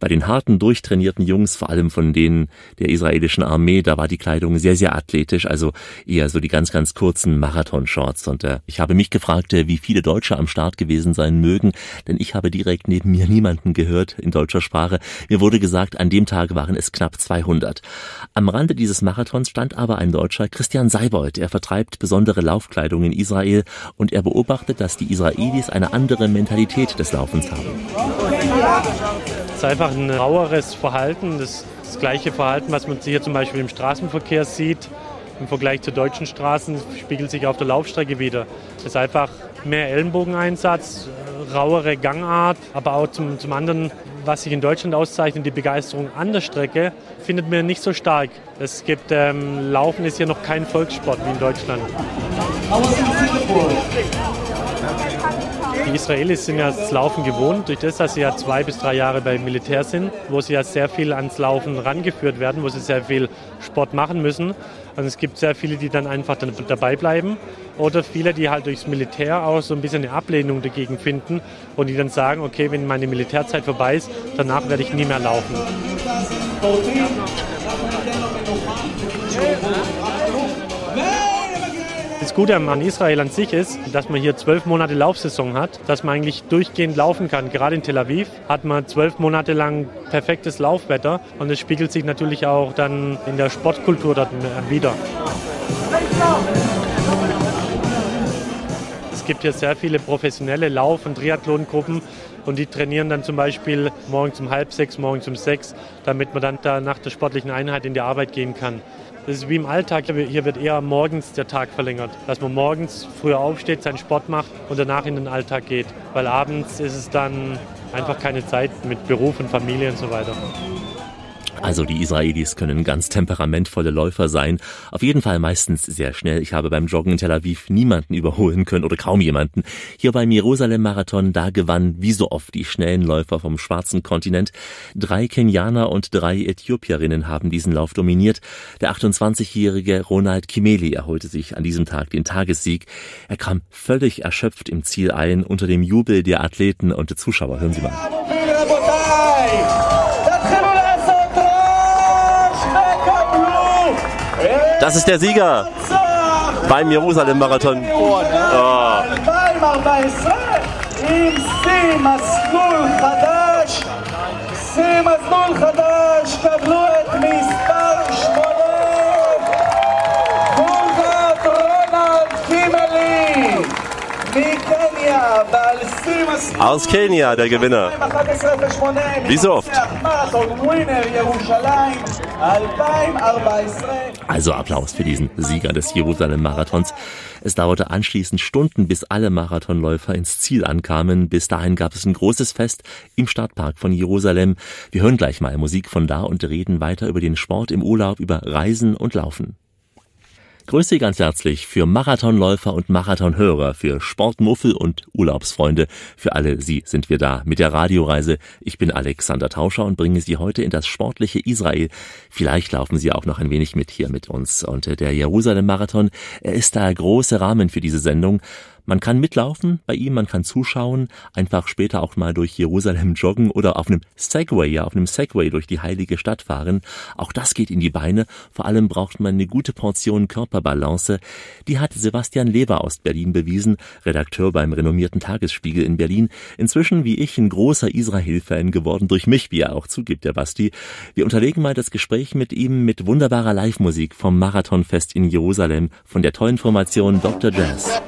Bei den harten, durchtrainierten Jungs, vor allem von denen der israelischen Armee, da war die Kleidung sehr, sehr athletisch, also eher so die ganz, ganz kurzen Marathon-Shorts. Und äh, ich habe mich gefragt, äh, wie viele Deutsche am Start gewesen sein mögen, denn ich habe direkt neben mir niemanden gehört in deutscher Sprache. Mir wurde gesagt, an dem Tag waren es knapp 200. Am Rande dieses Marathons stand aber ein Deutscher, Christian Seibold. Er vertreibt besondere Laufkleidung in Israel und er beobachtet, dass die Israelis eine andere Mentalität des Laufens haben. Es ist einfach ein raueres Verhalten, das, das gleiche Verhalten, was man hier zum Beispiel im Straßenverkehr sieht. Im Vergleich zu deutschen Straßen spiegelt sich auf der Laufstrecke wieder. Es ist einfach mehr Ellenbogeneinsatz, rauere Gangart, aber auch zum, zum anderen, was sich in Deutschland auszeichnet, die Begeisterung an der Strecke, findet man nicht so stark. Es gibt, ähm, Laufen ist hier noch kein Volkssport wie in Deutschland. Die Israelis sind ja das Laufen gewohnt, durch das, dass sie ja zwei bis drei Jahre beim Militär sind, wo sie ja sehr viel ans Laufen rangeführt werden, wo sie sehr viel Sport machen müssen. Und es gibt sehr viele, die dann einfach dabei bleiben. Oder viele, die halt durchs Militär auch so ein bisschen eine Ablehnung dagegen finden und die dann sagen, okay, wenn meine Militärzeit vorbei ist, danach werde ich nie mehr laufen. Das Gute an Israel an sich ist, dass man hier zwölf Monate Laufsaison hat, dass man eigentlich durchgehend laufen kann. Gerade in Tel Aviv hat man zwölf Monate lang perfektes Laufwetter und es spiegelt sich natürlich auch dann in der Sportkultur dort wieder. Es gibt hier sehr viele professionelle Lauf- und Triathlongruppen und die trainieren dann zum Beispiel morgens um halb sechs, morgens um sechs, damit man dann da nach der sportlichen Einheit in die Arbeit gehen kann. Das ist wie im Alltag. Hier wird eher morgens der Tag verlängert. Dass man morgens früher aufsteht, seinen Sport macht und danach in den Alltag geht. Weil abends ist es dann einfach keine Zeit mit Beruf und Familie und so weiter. Also die Israelis können ganz temperamentvolle Läufer sein, auf jeden Fall meistens sehr schnell. Ich habe beim Joggen in Tel Aviv niemanden überholen können oder kaum jemanden. Hier beim Jerusalem-Marathon, da gewann wie so oft die schnellen Läufer vom schwarzen Kontinent. Drei Kenianer und drei Äthiopierinnen haben diesen Lauf dominiert. Der 28-jährige Ronald Kimeli erholte sich an diesem Tag den Tagessieg. Er kam völlig erschöpft im Ziel ein unter dem Jubel der Athleten und der Zuschauer. Hören Sie mal. Das ist der Sieger beim Jerusalem-Marathon. Oh. Aus Kenia, der Gewinner. Wie so oft. Also Applaus für diesen Sieger des Jerusalem-Marathons. Es dauerte anschließend Stunden, bis alle Marathonläufer ins Ziel ankamen. Bis dahin gab es ein großes Fest im Stadtpark von Jerusalem. Wir hören gleich mal Musik von da und reden weiter über den Sport im Urlaub, über Reisen und Laufen. Grüße ganz herzlich für Marathonläufer und Marathonhörer, für Sportmuffel und Urlaubsfreunde. Für alle Sie sind wir da mit der Radioreise. Ich bin Alexander Tauscher und bringe Sie heute in das sportliche Israel. Vielleicht laufen Sie auch noch ein wenig mit hier mit uns. Und der Jerusalem-Marathon, er ist der große Rahmen für diese Sendung. Man kann mitlaufen bei ihm, man kann zuschauen, einfach später auch mal durch Jerusalem joggen oder auf einem Segway, ja, auf einem Segway durch die heilige Stadt fahren. Auch das geht in die Beine. Vor allem braucht man eine gute Portion Körperbalance. Die hat Sebastian Leber aus Berlin bewiesen, Redakteur beim renommierten Tagesspiegel in Berlin. Inzwischen, wie ich, ein großer Israel-Fan geworden, durch mich, wie er auch zugibt, der Basti. Wir unterlegen mal das Gespräch mit ihm mit wunderbarer Live-Musik vom Marathonfest in Jerusalem von der tollen Formation Dr. Jazz.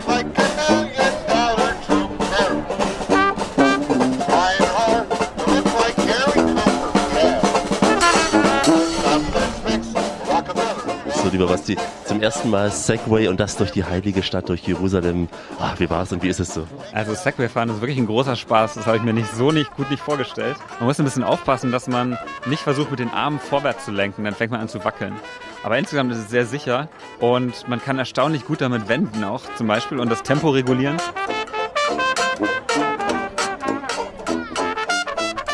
Lieber Basti. Zum ersten Mal Segway und das durch die heilige Stadt, durch Jerusalem. Ach, wie war es und wie ist es so? Also Segway fahren ist wirklich ein großer Spaß. Das habe ich mir nicht so nicht gut nicht vorgestellt. Man muss ein bisschen aufpassen, dass man nicht versucht, mit den Armen vorwärts zu lenken. Dann fängt man an zu wackeln. Aber insgesamt ist es sehr sicher und man kann erstaunlich gut damit wenden auch zum Beispiel und das Tempo regulieren.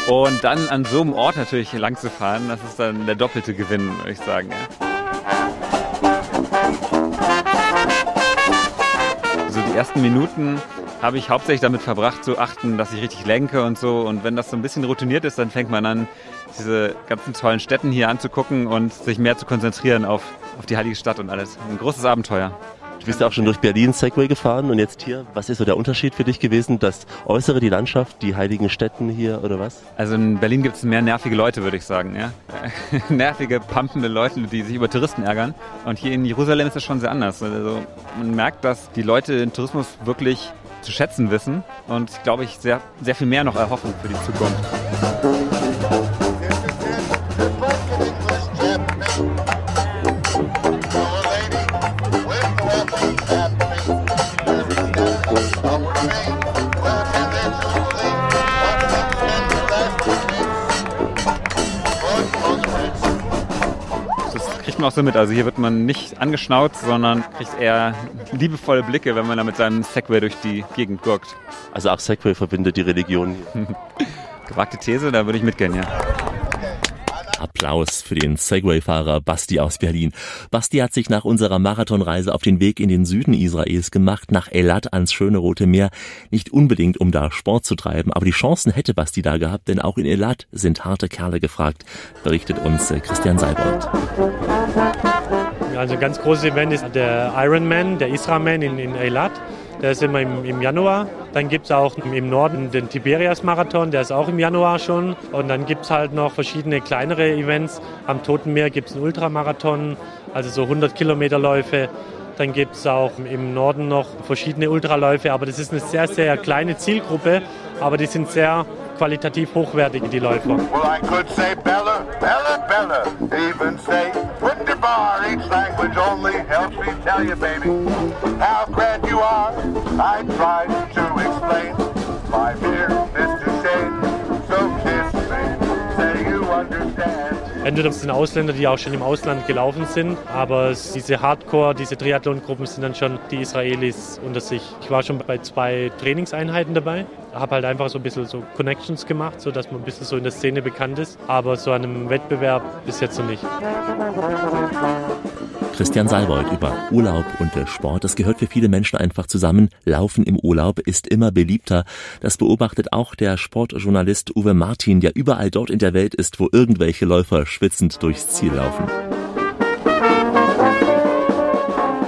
Und dann an so einem Ort natürlich lang zu fahren, das ist dann der doppelte Gewinn, würde ich sagen. Ja. Die ersten Minuten habe ich hauptsächlich damit verbracht, zu achten, dass ich richtig lenke und so. Und wenn das so ein bisschen routiniert ist, dann fängt man an, diese ganzen tollen Städten hier anzugucken und sich mehr zu konzentrieren auf, auf die heilige Stadt und alles. Ein großes Abenteuer. Du bist ja auch schon durch Berlin Segway gefahren und jetzt hier. Was ist so der Unterschied für dich gewesen? Das Äußere, die Landschaft, die heiligen Städten hier oder was? Also in Berlin gibt es mehr nervige Leute, würde ich sagen. Ja? nervige, pumpende Leute, die sich über Touristen ärgern. Und hier in Jerusalem ist das schon sehr anders. Also man merkt, dass die Leute den Tourismus wirklich zu schätzen wissen und, glaube ich, sehr, sehr viel mehr noch erhoffen für die Zukunft. Man auch so mit. Also hier wird man nicht angeschnauzt, sondern kriegt eher liebevolle Blicke, wenn man da mit seinem Segway durch die Gegend gurkt. Also auch Segway verbindet die Religion. Gewagte These, da würde ich mitgehen, ja. Applaus für den Segway-Fahrer Basti aus Berlin. Basti hat sich nach unserer Marathonreise auf den Weg in den Süden Israels gemacht, nach Elat ans schöne Rote Meer. Nicht unbedingt, um da Sport zu treiben, aber die Chancen hätte Basti da gehabt, denn auch in Elat sind harte Kerle gefragt, berichtet uns äh, Christian Seibold. Also ein ganz großes Event ist der Ironman, der Israman in, in Eilat. Der ist immer im, im Januar. Dann gibt es auch im Norden den Tiberias-Marathon, der ist auch im Januar schon. Und dann gibt es halt noch verschiedene kleinere Events. Am Toten Meer gibt es einen Ultramarathon, also so 100 Kilometerläufe. Dann gibt es auch im Norden noch verschiedene Ultraläufe, aber das ist eine sehr, sehr kleine Zielgruppe, aber die sind sehr qualitativ hochwertig, die Läufer. Well, I could say Bella, Bella, Bella, even say Wunderbar, each language only helps me tell you, baby, how grand you are. I tried to explain my fear is Entweder sind Ausländer, die auch schon im Ausland gelaufen sind, aber diese Hardcore, diese Triathlon-Gruppen sind dann schon die Israelis unter sich. Ich war schon bei zwei Trainingseinheiten dabei habe halt einfach so ein bisschen so Connections gemacht, so dass man ein bisschen so in der Szene bekannt ist. Aber so einem Wettbewerb bis jetzt noch nicht. Christian Salvold über Urlaub und Sport. Das gehört für viele Menschen einfach zusammen. Laufen im Urlaub ist immer beliebter. Das beobachtet auch der Sportjournalist Uwe Martin, der überall dort in der Welt ist, wo irgendwelche Läufer schwitzend durchs Ziel laufen.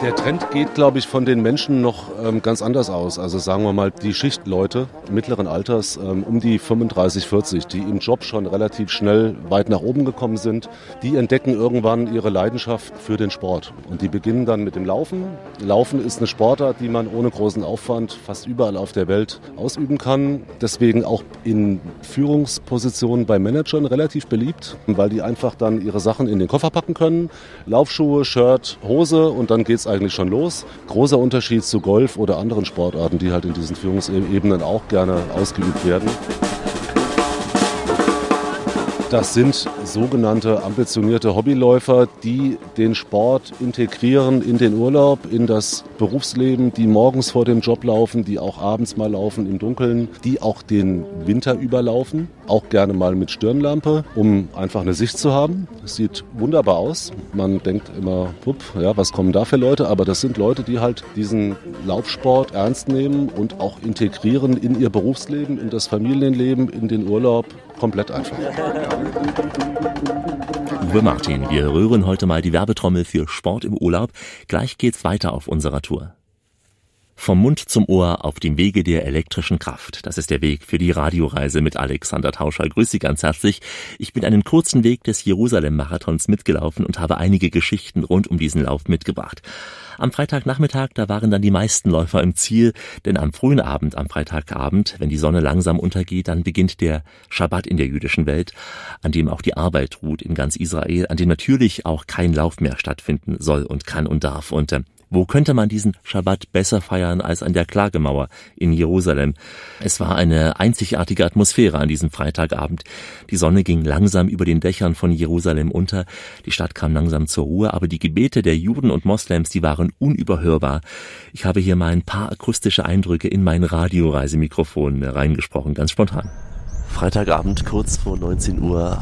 Der Trend geht, glaube ich, von den Menschen noch ähm, ganz anders aus. Also sagen wir mal, die Schichtleute mittleren Alters, ähm, um die 35, 40, die im Job schon relativ schnell weit nach oben gekommen sind, die entdecken irgendwann ihre Leidenschaft für den Sport. Und die beginnen dann mit dem Laufen. Laufen ist eine Sportart, die man ohne großen Aufwand fast überall auf der Welt ausüben kann. Deswegen auch in Führungspositionen bei Managern relativ beliebt, weil die einfach dann ihre Sachen in den Koffer packen können. Laufschuhe, Shirt, Hose und dann geht es eigentlich schon los. Großer Unterschied zu Golf oder anderen Sportarten, die halt in diesen Führungsebenen auch gerne ausgeübt werden. Das sind sogenannte ambitionierte Hobbyläufer, die den Sport integrieren in den Urlaub, in das Berufsleben, die morgens vor dem Job laufen, die auch abends mal laufen im Dunkeln, die auch den Winter überlaufen, auch gerne mal mit Stirnlampe, um einfach eine Sicht zu haben. Das sieht wunderbar aus. Man denkt immer, pup, ja, was kommen da für Leute? Aber das sind Leute, die halt diesen Laufsport ernst nehmen und auch integrieren in ihr Berufsleben, in das Familienleben, in den Urlaub komplett einfach. Uwe Martin, wir rühren heute mal die Werbetrommel für Sport im Urlaub. Gleich geht's weiter auf unserer Tour. Vom Mund zum Ohr auf dem Wege der elektrischen Kraft. Das ist der Weg für die Radioreise mit Alexander Tauscher. Grüß Sie ganz herzlich. Ich bin einen kurzen Weg des Jerusalem-Marathons mitgelaufen und habe einige Geschichten rund um diesen Lauf mitgebracht. Am Freitagnachmittag, da waren dann die meisten Läufer im Ziel, denn am frühen Abend, am Freitagabend, wenn die Sonne langsam untergeht, dann beginnt der Schabbat in der jüdischen Welt, an dem auch die Arbeit ruht in ganz Israel, an dem natürlich auch kein Lauf mehr stattfinden soll und kann und darf. Und äh, wo könnte man diesen Schabbat besser feiern als an der Klagemauer in Jerusalem? Es war eine einzigartige Atmosphäre an diesem Freitagabend. Die Sonne ging langsam über den Dächern von Jerusalem unter, die Stadt kam langsam zur Ruhe, aber die Gebete der Juden und Moslems, die waren unüberhörbar. Ich habe hier mal ein paar akustische Eindrücke in mein Radioreisemikrofon reingesprochen, ganz spontan. Freitagabend kurz vor 19 Uhr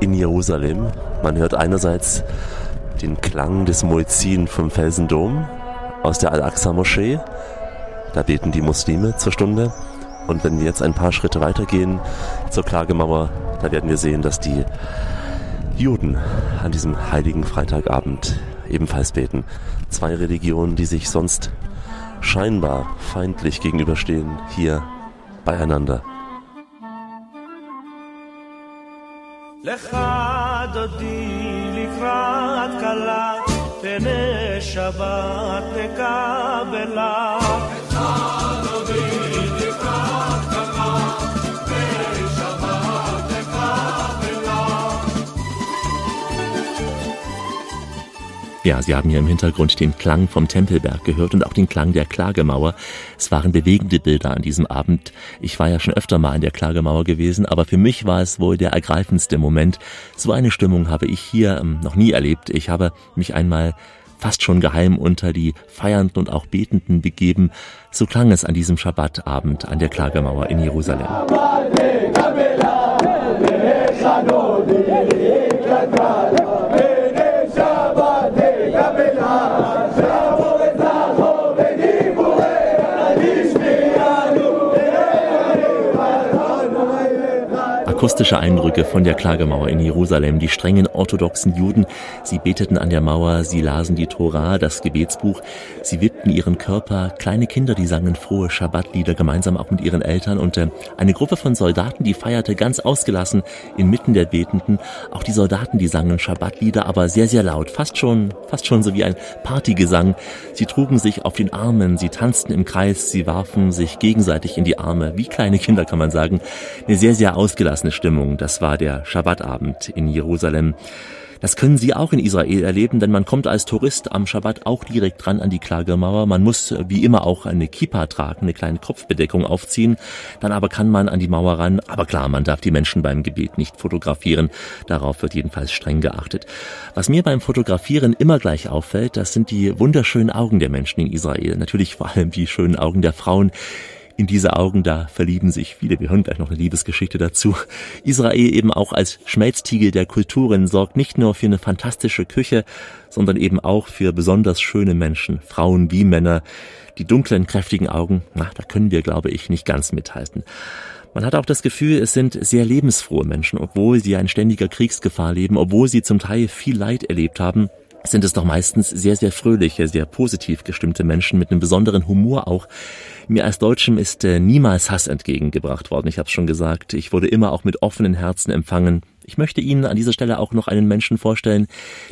in Jerusalem. Man hört einerseits den Klang des Muezzin vom Felsendom aus der Al-Aqsa-Moschee. Da beten die Muslime zur Stunde. Und wenn wir jetzt ein paar Schritte weitergehen zur Klagemauer, da werden wir sehen, dass die Juden an diesem heiligen Freitagabend ebenfalls beten. Zwei Religionen, die sich sonst scheinbar feindlich gegenüberstehen, hier beieinander. לך דודי לקראת כלה, פני שבת תקבלה. Ja, Sie haben hier im Hintergrund den Klang vom Tempelberg gehört und auch den Klang der Klagemauer. Es waren bewegende Bilder an diesem Abend. Ich war ja schon öfter mal in der Klagemauer gewesen, aber für mich war es wohl der ergreifendste Moment. So eine Stimmung habe ich hier ähm, noch nie erlebt. Ich habe mich einmal fast schon geheim unter die Feiernden und auch Betenden begeben. So klang es an diesem Schabbatabend an der Klagemauer in Jerusalem. Akustische Eindrücke von der Klagemauer in Jerusalem. Die strengen orthodoxen Juden, sie beteten an der Mauer, sie lasen die Tora, das Gebetsbuch, sie wippten ihren Körper. Kleine Kinder, die sangen frohe Schabbatlieder gemeinsam auch mit ihren Eltern und äh, eine Gruppe von Soldaten, die feierte ganz ausgelassen inmitten der Betenden. Auch die Soldaten, die sangen Schabbatlieder, aber sehr, sehr laut, fast schon, fast schon so wie ein Partygesang. Sie trugen sich auf den Armen, sie tanzten im Kreis, sie warfen sich gegenseitig in die Arme, wie kleine Kinder kann man sagen. Eine sehr, sehr ausgelassene eine Stimmung. Das war der Schabbatabend in Jerusalem. Das können Sie auch in Israel erleben, denn man kommt als Tourist am Schabbat auch direkt dran an die Klagemauer. Man muss wie immer auch eine Kippa tragen, eine kleine Kopfbedeckung aufziehen. Dann aber kann man an die Mauer ran. Aber klar, man darf die Menschen beim Gebet nicht fotografieren. Darauf wird jedenfalls streng geachtet. Was mir beim Fotografieren immer gleich auffällt, das sind die wunderschönen Augen der Menschen in Israel. Natürlich vor allem die schönen Augen der Frauen in diese Augen, da verlieben sich viele. Wir hören gleich noch eine Liebesgeschichte dazu. Israel eben auch als Schmelztiegel der Kulturen sorgt nicht nur für eine fantastische Küche, sondern eben auch für besonders schöne Menschen, Frauen wie Männer. Die dunklen, kräftigen Augen, na, da können wir, glaube ich, nicht ganz mithalten. Man hat auch das Gefühl, es sind sehr lebensfrohe Menschen, obwohl sie in ständiger Kriegsgefahr leben, obwohl sie zum Teil viel Leid erlebt haben sind es doch meistens sehr, sehr fröhliche, sehr positiv gestimmte Menschen mit einem besonderen Humor auch. Mir als Deutschem ist äh, niemals Hass entgegengebracht worden. Ich habe schon gesagt. Ich wurde immer auch mit offenen Herzen empfangen. Ich möchte Ihnen an dieser Stelle auch noch einen Menschen vorstellen,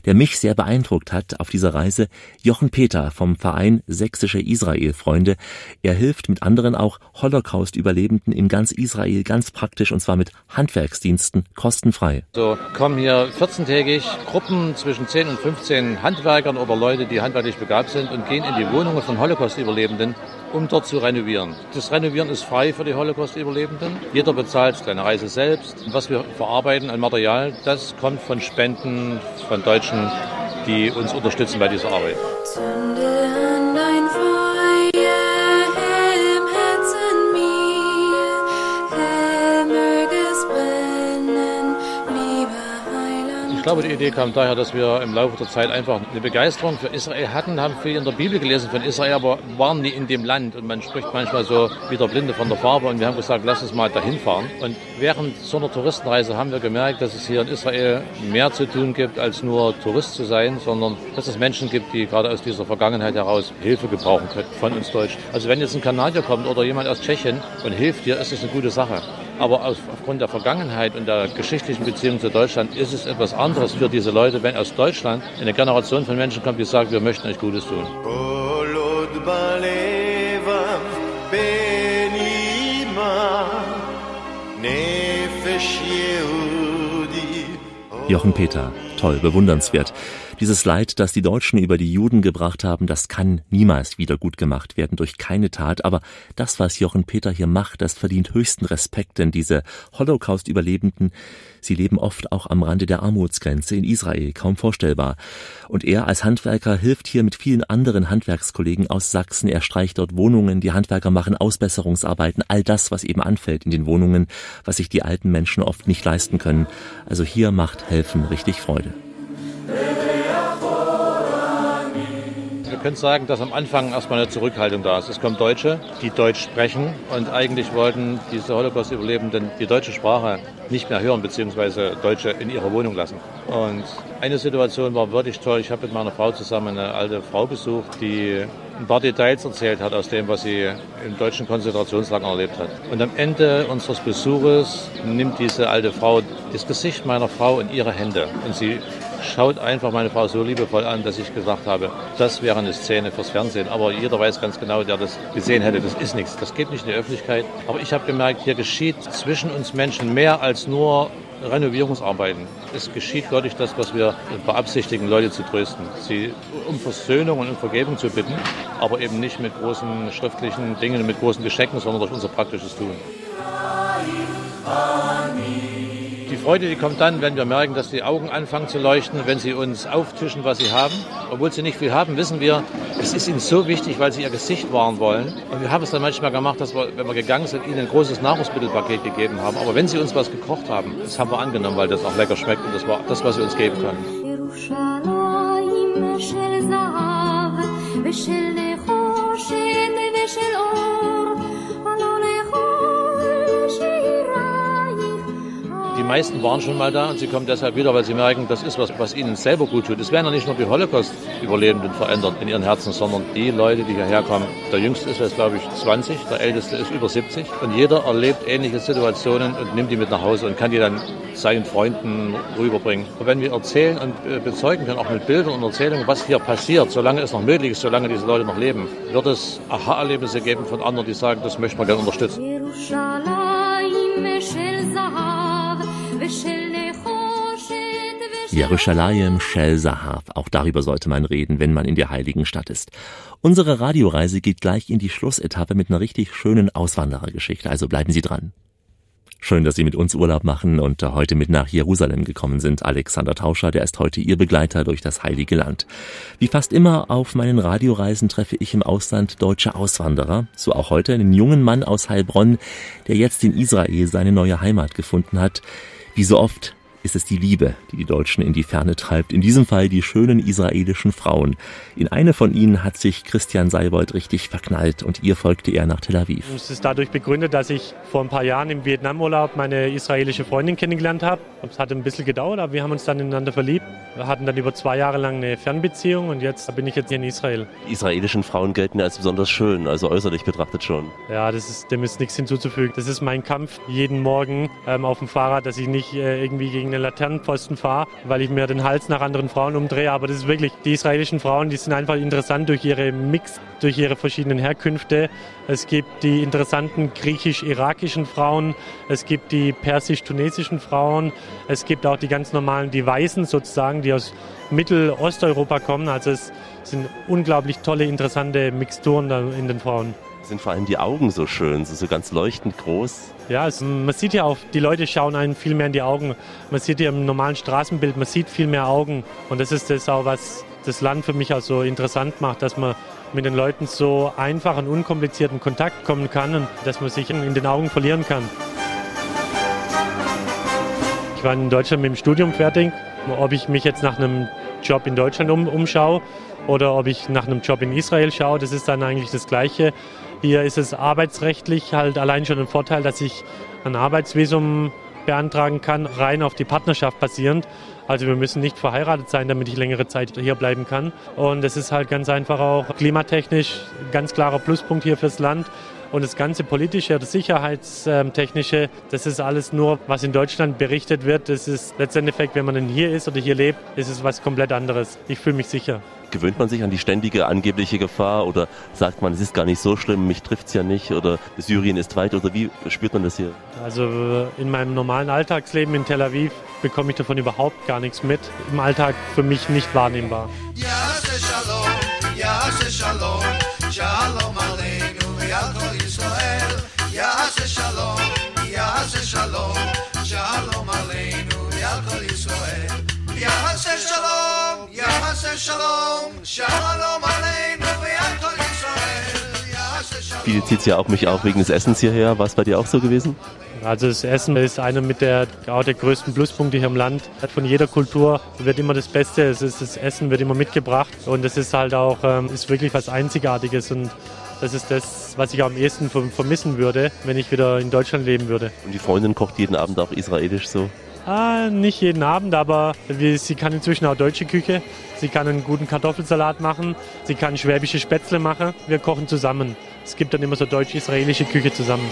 der mich sehr beeindruckt hat auf dieser Reise. Jochen Peter vom Verein Sächsische Israel-Freunde. Er hilft mit anderen auch Holocaust-Überlebenden in ganz Israel ganz praktisch und zwar mit Handwerksdiensten kostenfrei. So kommen hier 14-tägig Gruppen zwischen 10 und 15 Handwerkern oder Leute, die handwerklich begabt sind und gehen in die Wohnungen von Holocaust-Überlebenden um dort zu renovieren. Das Renovieren ist frei für die Holocaust-Überlebenden. Jeder bezahlt seine Reise selbst. Was wir verarbeiten an Material, das kommt von Spenden von Deutschen, die uns unterstützen bei dieser Arbeit. Glaube, die Idee kam daher, dass wir im Laufe der Zeit einfach eine Begeisterung für Israel hatten, haben viel in der Bibel gelesen von Israel, aber waren nie in dem Land. Und man spricht manchmal so wie der Blinde von der Farbe. Und wir haben gesagt, lass uns mal dahin fahren. Und während so einer Touristenreise haben wir gemerkt, dass es hier in Israel mehr zu tun gibt, als nur Tourist zu sein, sondern dass es Menschen gibt, die gerade aus dieser Vergangenheit heraus Hilfe gebrauchen können von uns Deutschen. Also wenn jetzt ein Kanadier kommt oder jemand aus Tschechien und hilft dir, ist das eine gute Sache. Aber aufgrund der Vergangenheit und der geschichtlichen Beziehung zu Deutschland ist es etwas anderes für diese Leute, wenn aus Deutschland eine Generation von Menschen kommt, die sagen, wir möchten euch Gutes tun. Jochen Peter, toll, bewundernswert. Dieses Leid, das die Deutschen über die Juden gebracht haben, das kann niemals wieder gut gemacht werden durch keine Tat. Aber das, was Jochen Peter hier macht, das verdient höchsten Respekt, denn diese Holocaust-Überlebenden, sie leben oft auch am Rande der Armutsgrenze in Israel, kaum vorstellbar. Und er als Handwerker hilft hier mit vielen anderen Handwerkskollegen aus Sachsen. Er streicht dort Wohnungen, die Handwerker machen Ausbesserungsarbeiten, all das, was eben anfällt in den Wohnungen, was sich die alten Menschen oft nicht leisten können. Also hier macht Helfen richtig Freude. Wir können sagen, dass am Anfang erstmal eine Zurückhaltung da ist. Es kommen Deutsche, die Deutsch sprechen und eigentlich wollten diese Holocaust-Überlebenden die deutsche Sprache nicht mehr hören, beziehungsweise Deutsche in ihrer Wohnung lassen. Und eine Situation war wirklich toll. Ich habe mit meiner Frau zusammen eine alte Frau besucht, die ein paar Details erzählt hat aus dem, was sie im deutschen Konzentrationslager erlebt hat. Und am Ende unseres Besuches nimmt diese alte Frau das Gesicht meiner Frau in ihre Hände und sie schaut einfach meine Frau so liebevoll an, dass ich gesagt habe, das wäre eine Szene fürs Fernsehen. Aber jeder weiß ganz genau, der das gesehen hätte, das ist nichts. Das geht nicht in die Öffentlichkeit. Aber ich habe gemerkt, hier geschieht zwischen uns Menschen mehr als nur Renovierungsarbeiten. Es geschieht wirklich das, was wir beabsichtigen, Leute zu trösten. Sie um Versöhnung und um Vergebung zu bitten, aber eben nicht mit großen schriftlichen Dingen, mit großen Geschenken, sondern durch unser praktisches Tun. Die Freude, die kommt dann, wenn wir merken, dass die Augen anfangen zu leuchten, wenn sie uns auftischen, was sie haben. Obwohl sie nicht viel haben, wissen wir, es ist ihnen so wichtig, weil sie ihr Gesicht wahren wollen. Und wir haben es dann manchmal gemacht, dass wir, wenn wir gegangen sind, ihnen ein großes Nahrungsmittelpaket gegeben haben. Aber wenn sie uns was gekocht haben, das haben wir angenommen, weil das auch lecker schmeckt und das war das, was sie uns geben können. Meisten waren schon mal da und sie kommen deshalb wieder, weil sie merken, das ist was, was ihnen selber gut tut. Es werden ja nicht nur die Holocaust-Überlebenden verändert in ihren Herzen, sondern die Leute, die hierher kommen. Der Jüngste ist jetzt, glaube ich, 20, der Älteste ist über 70 und jeder erlebt ähnliche Situationen und nimmt die mit nach Hause und kann die dann seinen Freunden rüberbringen. Und wenn wir erzählen und äh, bezeugen können, auch mit Bildern und Erzählungen, was hier passiert, solange es noch möglich ist, solange diese Leute noch leben, wird es Aha-Erlebnisse geben von anderen, die sagen, das möchte man gerne unterstützen. Jerusalem, Shel Sahav. Auch darüber sollte man reden, wenn man in der heiligen Stadt ist. Unsere Radioreise geht gleich in die Schlussetappe mit einer richtig schönen Auswanderergeschichte, also bleiben Sie dran. Schön, dass Sie mit uns Urlaub machen und heute mit nach Jerusalem gekommen sind. Alexander Tauscher, der ist heute Ihr Begleiter durch das Heilige Land. Wie fast immer auf meinen Radioreisen treffe ich im Ausland deutsche Auswanderer. So auch heute einen jungen Mann aus Heilbronn, der jetzt in Israel seine neue Heimat gefunden hat. Wie so oft ist es die Liebe, die die Deutschen in die Ferne treibt. In diesem Fall die schönen israelischen Frauen. In eine von ihnen hat sich Christian Seibold richtig verknallt und ihr folgte er nach Tel Aviv. Es ist dadurch begründet, dass ich vor ein paar Jahren im Vietnamurlaub meine israelische Freundin kennengelernt habe. Es hat ein bisschen gedauert, aber wir haben uns dann ineinander verliebt. Wir hatten dann über zwei Jahre lang eine Fernbeziehung und jetzt bin ich jetzt hier in Israel. Die israelischen Frauen gelten als besonders schön, also äußerlich betrachtet schon. Ja, das ist, dem ist nichts hinzuzufügen. Das ist mein Kampf jeden Morgen ähm, auf dem Fahrrad, dass ich nicht äh, irgendwie gegen den Laternenpfosten fahre, weil ich mir den Hals nach anderen Frauen umdrehe. Aber das ist wirklich, die israelischen Frauen, die sind einfach interessant durch ihre Mix, durch ihre verschiedenen Herkünfte. Es gibt die interessanten griechisch-irakischen Frauen, es gibt die persisch-tunesischen Frauen, es gibt auch die ganz normalen, die Weißen sozusagen, die aus Mittelosteuropa kommen. Also es sind unglaublich tolle, interessante Mixturen in den Frauen sind vor allem die Augen so schön, so, so ganz leuchtend groß. Ja, es, man sieht ja auch, die Leute schauen einen viel mehr in die Augen. Man sieht ja im normalen Straßenbild, man sieht viel mehr Augen. Und das ist das auch, was das Land für mich auch so interessant macht, dass man mit den Leuten so einfach und unkompliziert in Kontakt kommen kann und dass man sich in den Augen verlieren kann. Ich war in Deutschland mit dem Studium fertig. Ob ich mich jetzt nach einem Job in Deutschland um, umschaue oder ob ich nach einem Job in Israel schaue, das ist dann eigentlich das Gleiche. Hier ist es arbeitsrechtlich halt allein schon ein Vorteil, dass ich ein Arbeitsvisum beantragen kann, rein auf die Partnerschaft basierend. Also wir müssen nicht verheiratet sein, damit ich längere Zeit hier bleiben kann. Und es ist halt ganz einfach auch klimatechnisch ganz klarer Pluspunkt hier fürs Land. Und das ganze politische oder sicherheitstechnische, das ist alles nur, was in Deutschland berichtet wird. Das ist letztendlich, wenn man denn hier ist oder hier lebt, ist es was komplett anderes. Ich fühle mich sicher. Gewöhnt man sich an die ständige angebliche Gefahr oder sagt man, es ist gar nicht so schlimm, mich trifft es ja nicht oder Syrien ist weit oder wie spürt man das hier? Also in meinem normalen Alltagsleben in Tel Aviv bekomme ich davon überhaupt gar nichts mit. Im Alltag für mich nicht wahrnehmbar. Ja, Shalom, ja, Shalom, Shalom Aleinu, ja, Israel, ja, Shalom, ja, Shalom, Shalom Aleinu, ja, Israel, Shalom, ja, Shalom, Shalom Aleinu, ja, Israel. Viel zieht es ja auch mich auch wegen des Essens hierher. War es bei dir auch so gewesen? Also das Essen ist einer mit der, auch der größten Pluspunkte hier im Land. Von jeder Kultur wird immer das Beste. Es ist, das Essen wird immer mitgebracht und es ist halt auch ähm, ist wirklich was Einzigartiges und das ist das, was ich am ehesten vermissen würde, wenn ich wieder in Deutschland leben würde. Und die Freundin kocht jeden Abend auch israelisch so? Ah, nicht jeden Abend, aber sie kann inzwischen auch deutsche Küche. Sie kann einen guten Kartoffelsalat machen. Sie kann schwäbische Spätzle machen. Wir kochen zusammen. Es gibt dann immer so deutsch-israelische Küche zusammen.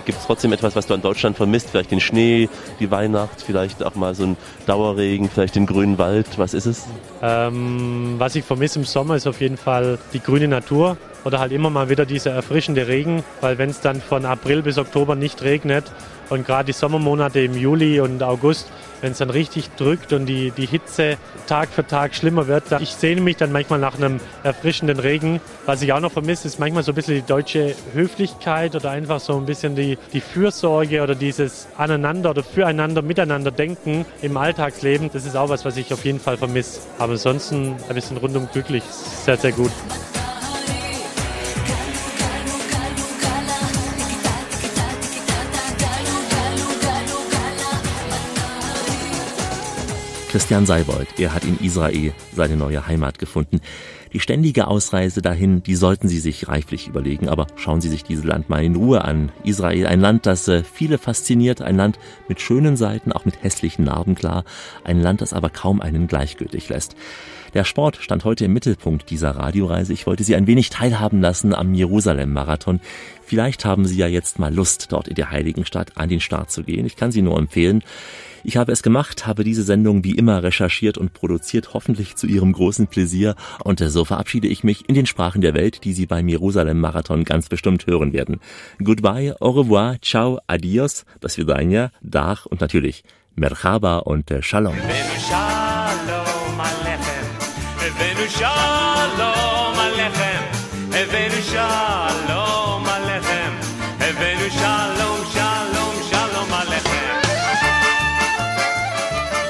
Gibt es trotzdem etwas, was du an Deutschland vermisst? Vielleicht den Schnee, die Weihnacht, vielleicht auch mal so ein Dauerregen, vielleicht den grünen Wald. Was ist es? Ähm, was ich vermisse im Sommer ist auf jeden Fall die grüne Natur oder halt immer mal wieder dieser erfrischende Regen, weil wenn es dann von April bis Oktober nicht regnet und gerade die Sommermonate im Juli und August, wenn es dann richtig drückt und die, die Hitze Tag für Tag schlimmer wird. Ich sehne mich dann manchmal nach einem erfrischenden Regen. Was ich auch noch vermisse, ist manchmal so ein bisschen die deutsche Höflichkeit oder einfach so ein bisschen die, die Fürsorge oder dieses Aneinander oder füreinander, miteinander denken im Alltagsleben. Das ist auch was, was ich auf jeden Fall vermisse. Aber ansonsten ein bisschen rundum glücklich. Sehr, sehr gut. Christian Seibold, er hat in Israel seine neue Heimat gefunden. Die ständige Ausreise dahin, die sollten Sie sich reiflich überlegen, aber schauen Sie sich dieses Land mal in Ruhe an. Israel, ein Land, das äh, viele fasziniert, ein Land mit schönen Seiten, auch mit hässlichen Narben klar, ein Land, das aber kaum einen gleichgültig lässt. Der Sport stand heute im Mittelpunkt dieser Radioreise. Ich wollte Sie ein wenig teilhaben lassen am Jerusalem-Marathon. Vielleicht haben Sie ja jetzt mal Lust, dort in der heiligen Stadt an den Start zu gehen. Ich kann Sie nur empfehlen. Ich habe es gemacht, habe diese Sendung wie immer recherchiert und produziert, hoffentlich zu Ihrem großen Pläsier. Und so verabschiede ich mich in den Sprachen der Welt, die Sie beim Jerusalem-Marathon ganz bestimmt hören werden. Goodbye, au revoir, ciao, adios, das Vidania, Dach und natürlich Merhaba und Shalom.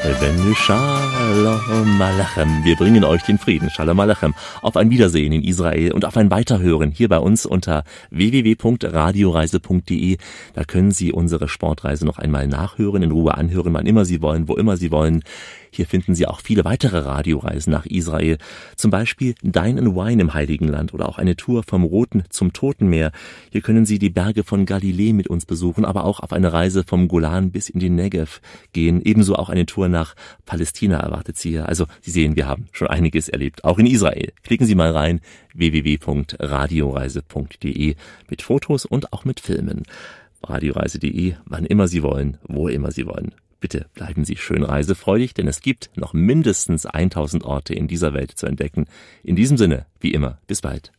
Rabenu Shalom Alechem. Wir bringen euch den Frieden, Shalom Alechem, auf ein Wiedersehen in Israel und auf ein Weiterhören hier bei uns unter www.radioreise.de. Da können Sie unsere Sportreise noch einmal nachhören, in Ruhe anhören, wann immer Sie wollen, wo immer Sie wollen. Hier finden Sie auch viele weitere Radioreisen nach Israel, zum Beispiel Dine and Wine im Heiligen Land oder auch eine Tour vom Roten zum Toten Meer. Hier können Sie die Berge von Galilee mit uns besuchen, aber auch auf eine Reise vom Golan bis in den Negev gehen. Ebenso auch eine Tour nach Palästina erwartet Sie hier. Also Sie sehen, wir haben schon einiges erlebt, auch in Israel. Klicken Sie mal rein www.radioreise.de mit Fotos und auch mit Filmen. Radioreise.de, wann immer Sie wollen, wo immer Sie wollen. Bitte bleiben Sie schön reisefreudig, denn es gibt noch mindestens 1000 Orte in dieser Welt zu entdecken. In diesem Sinne, wie immer, bis bald.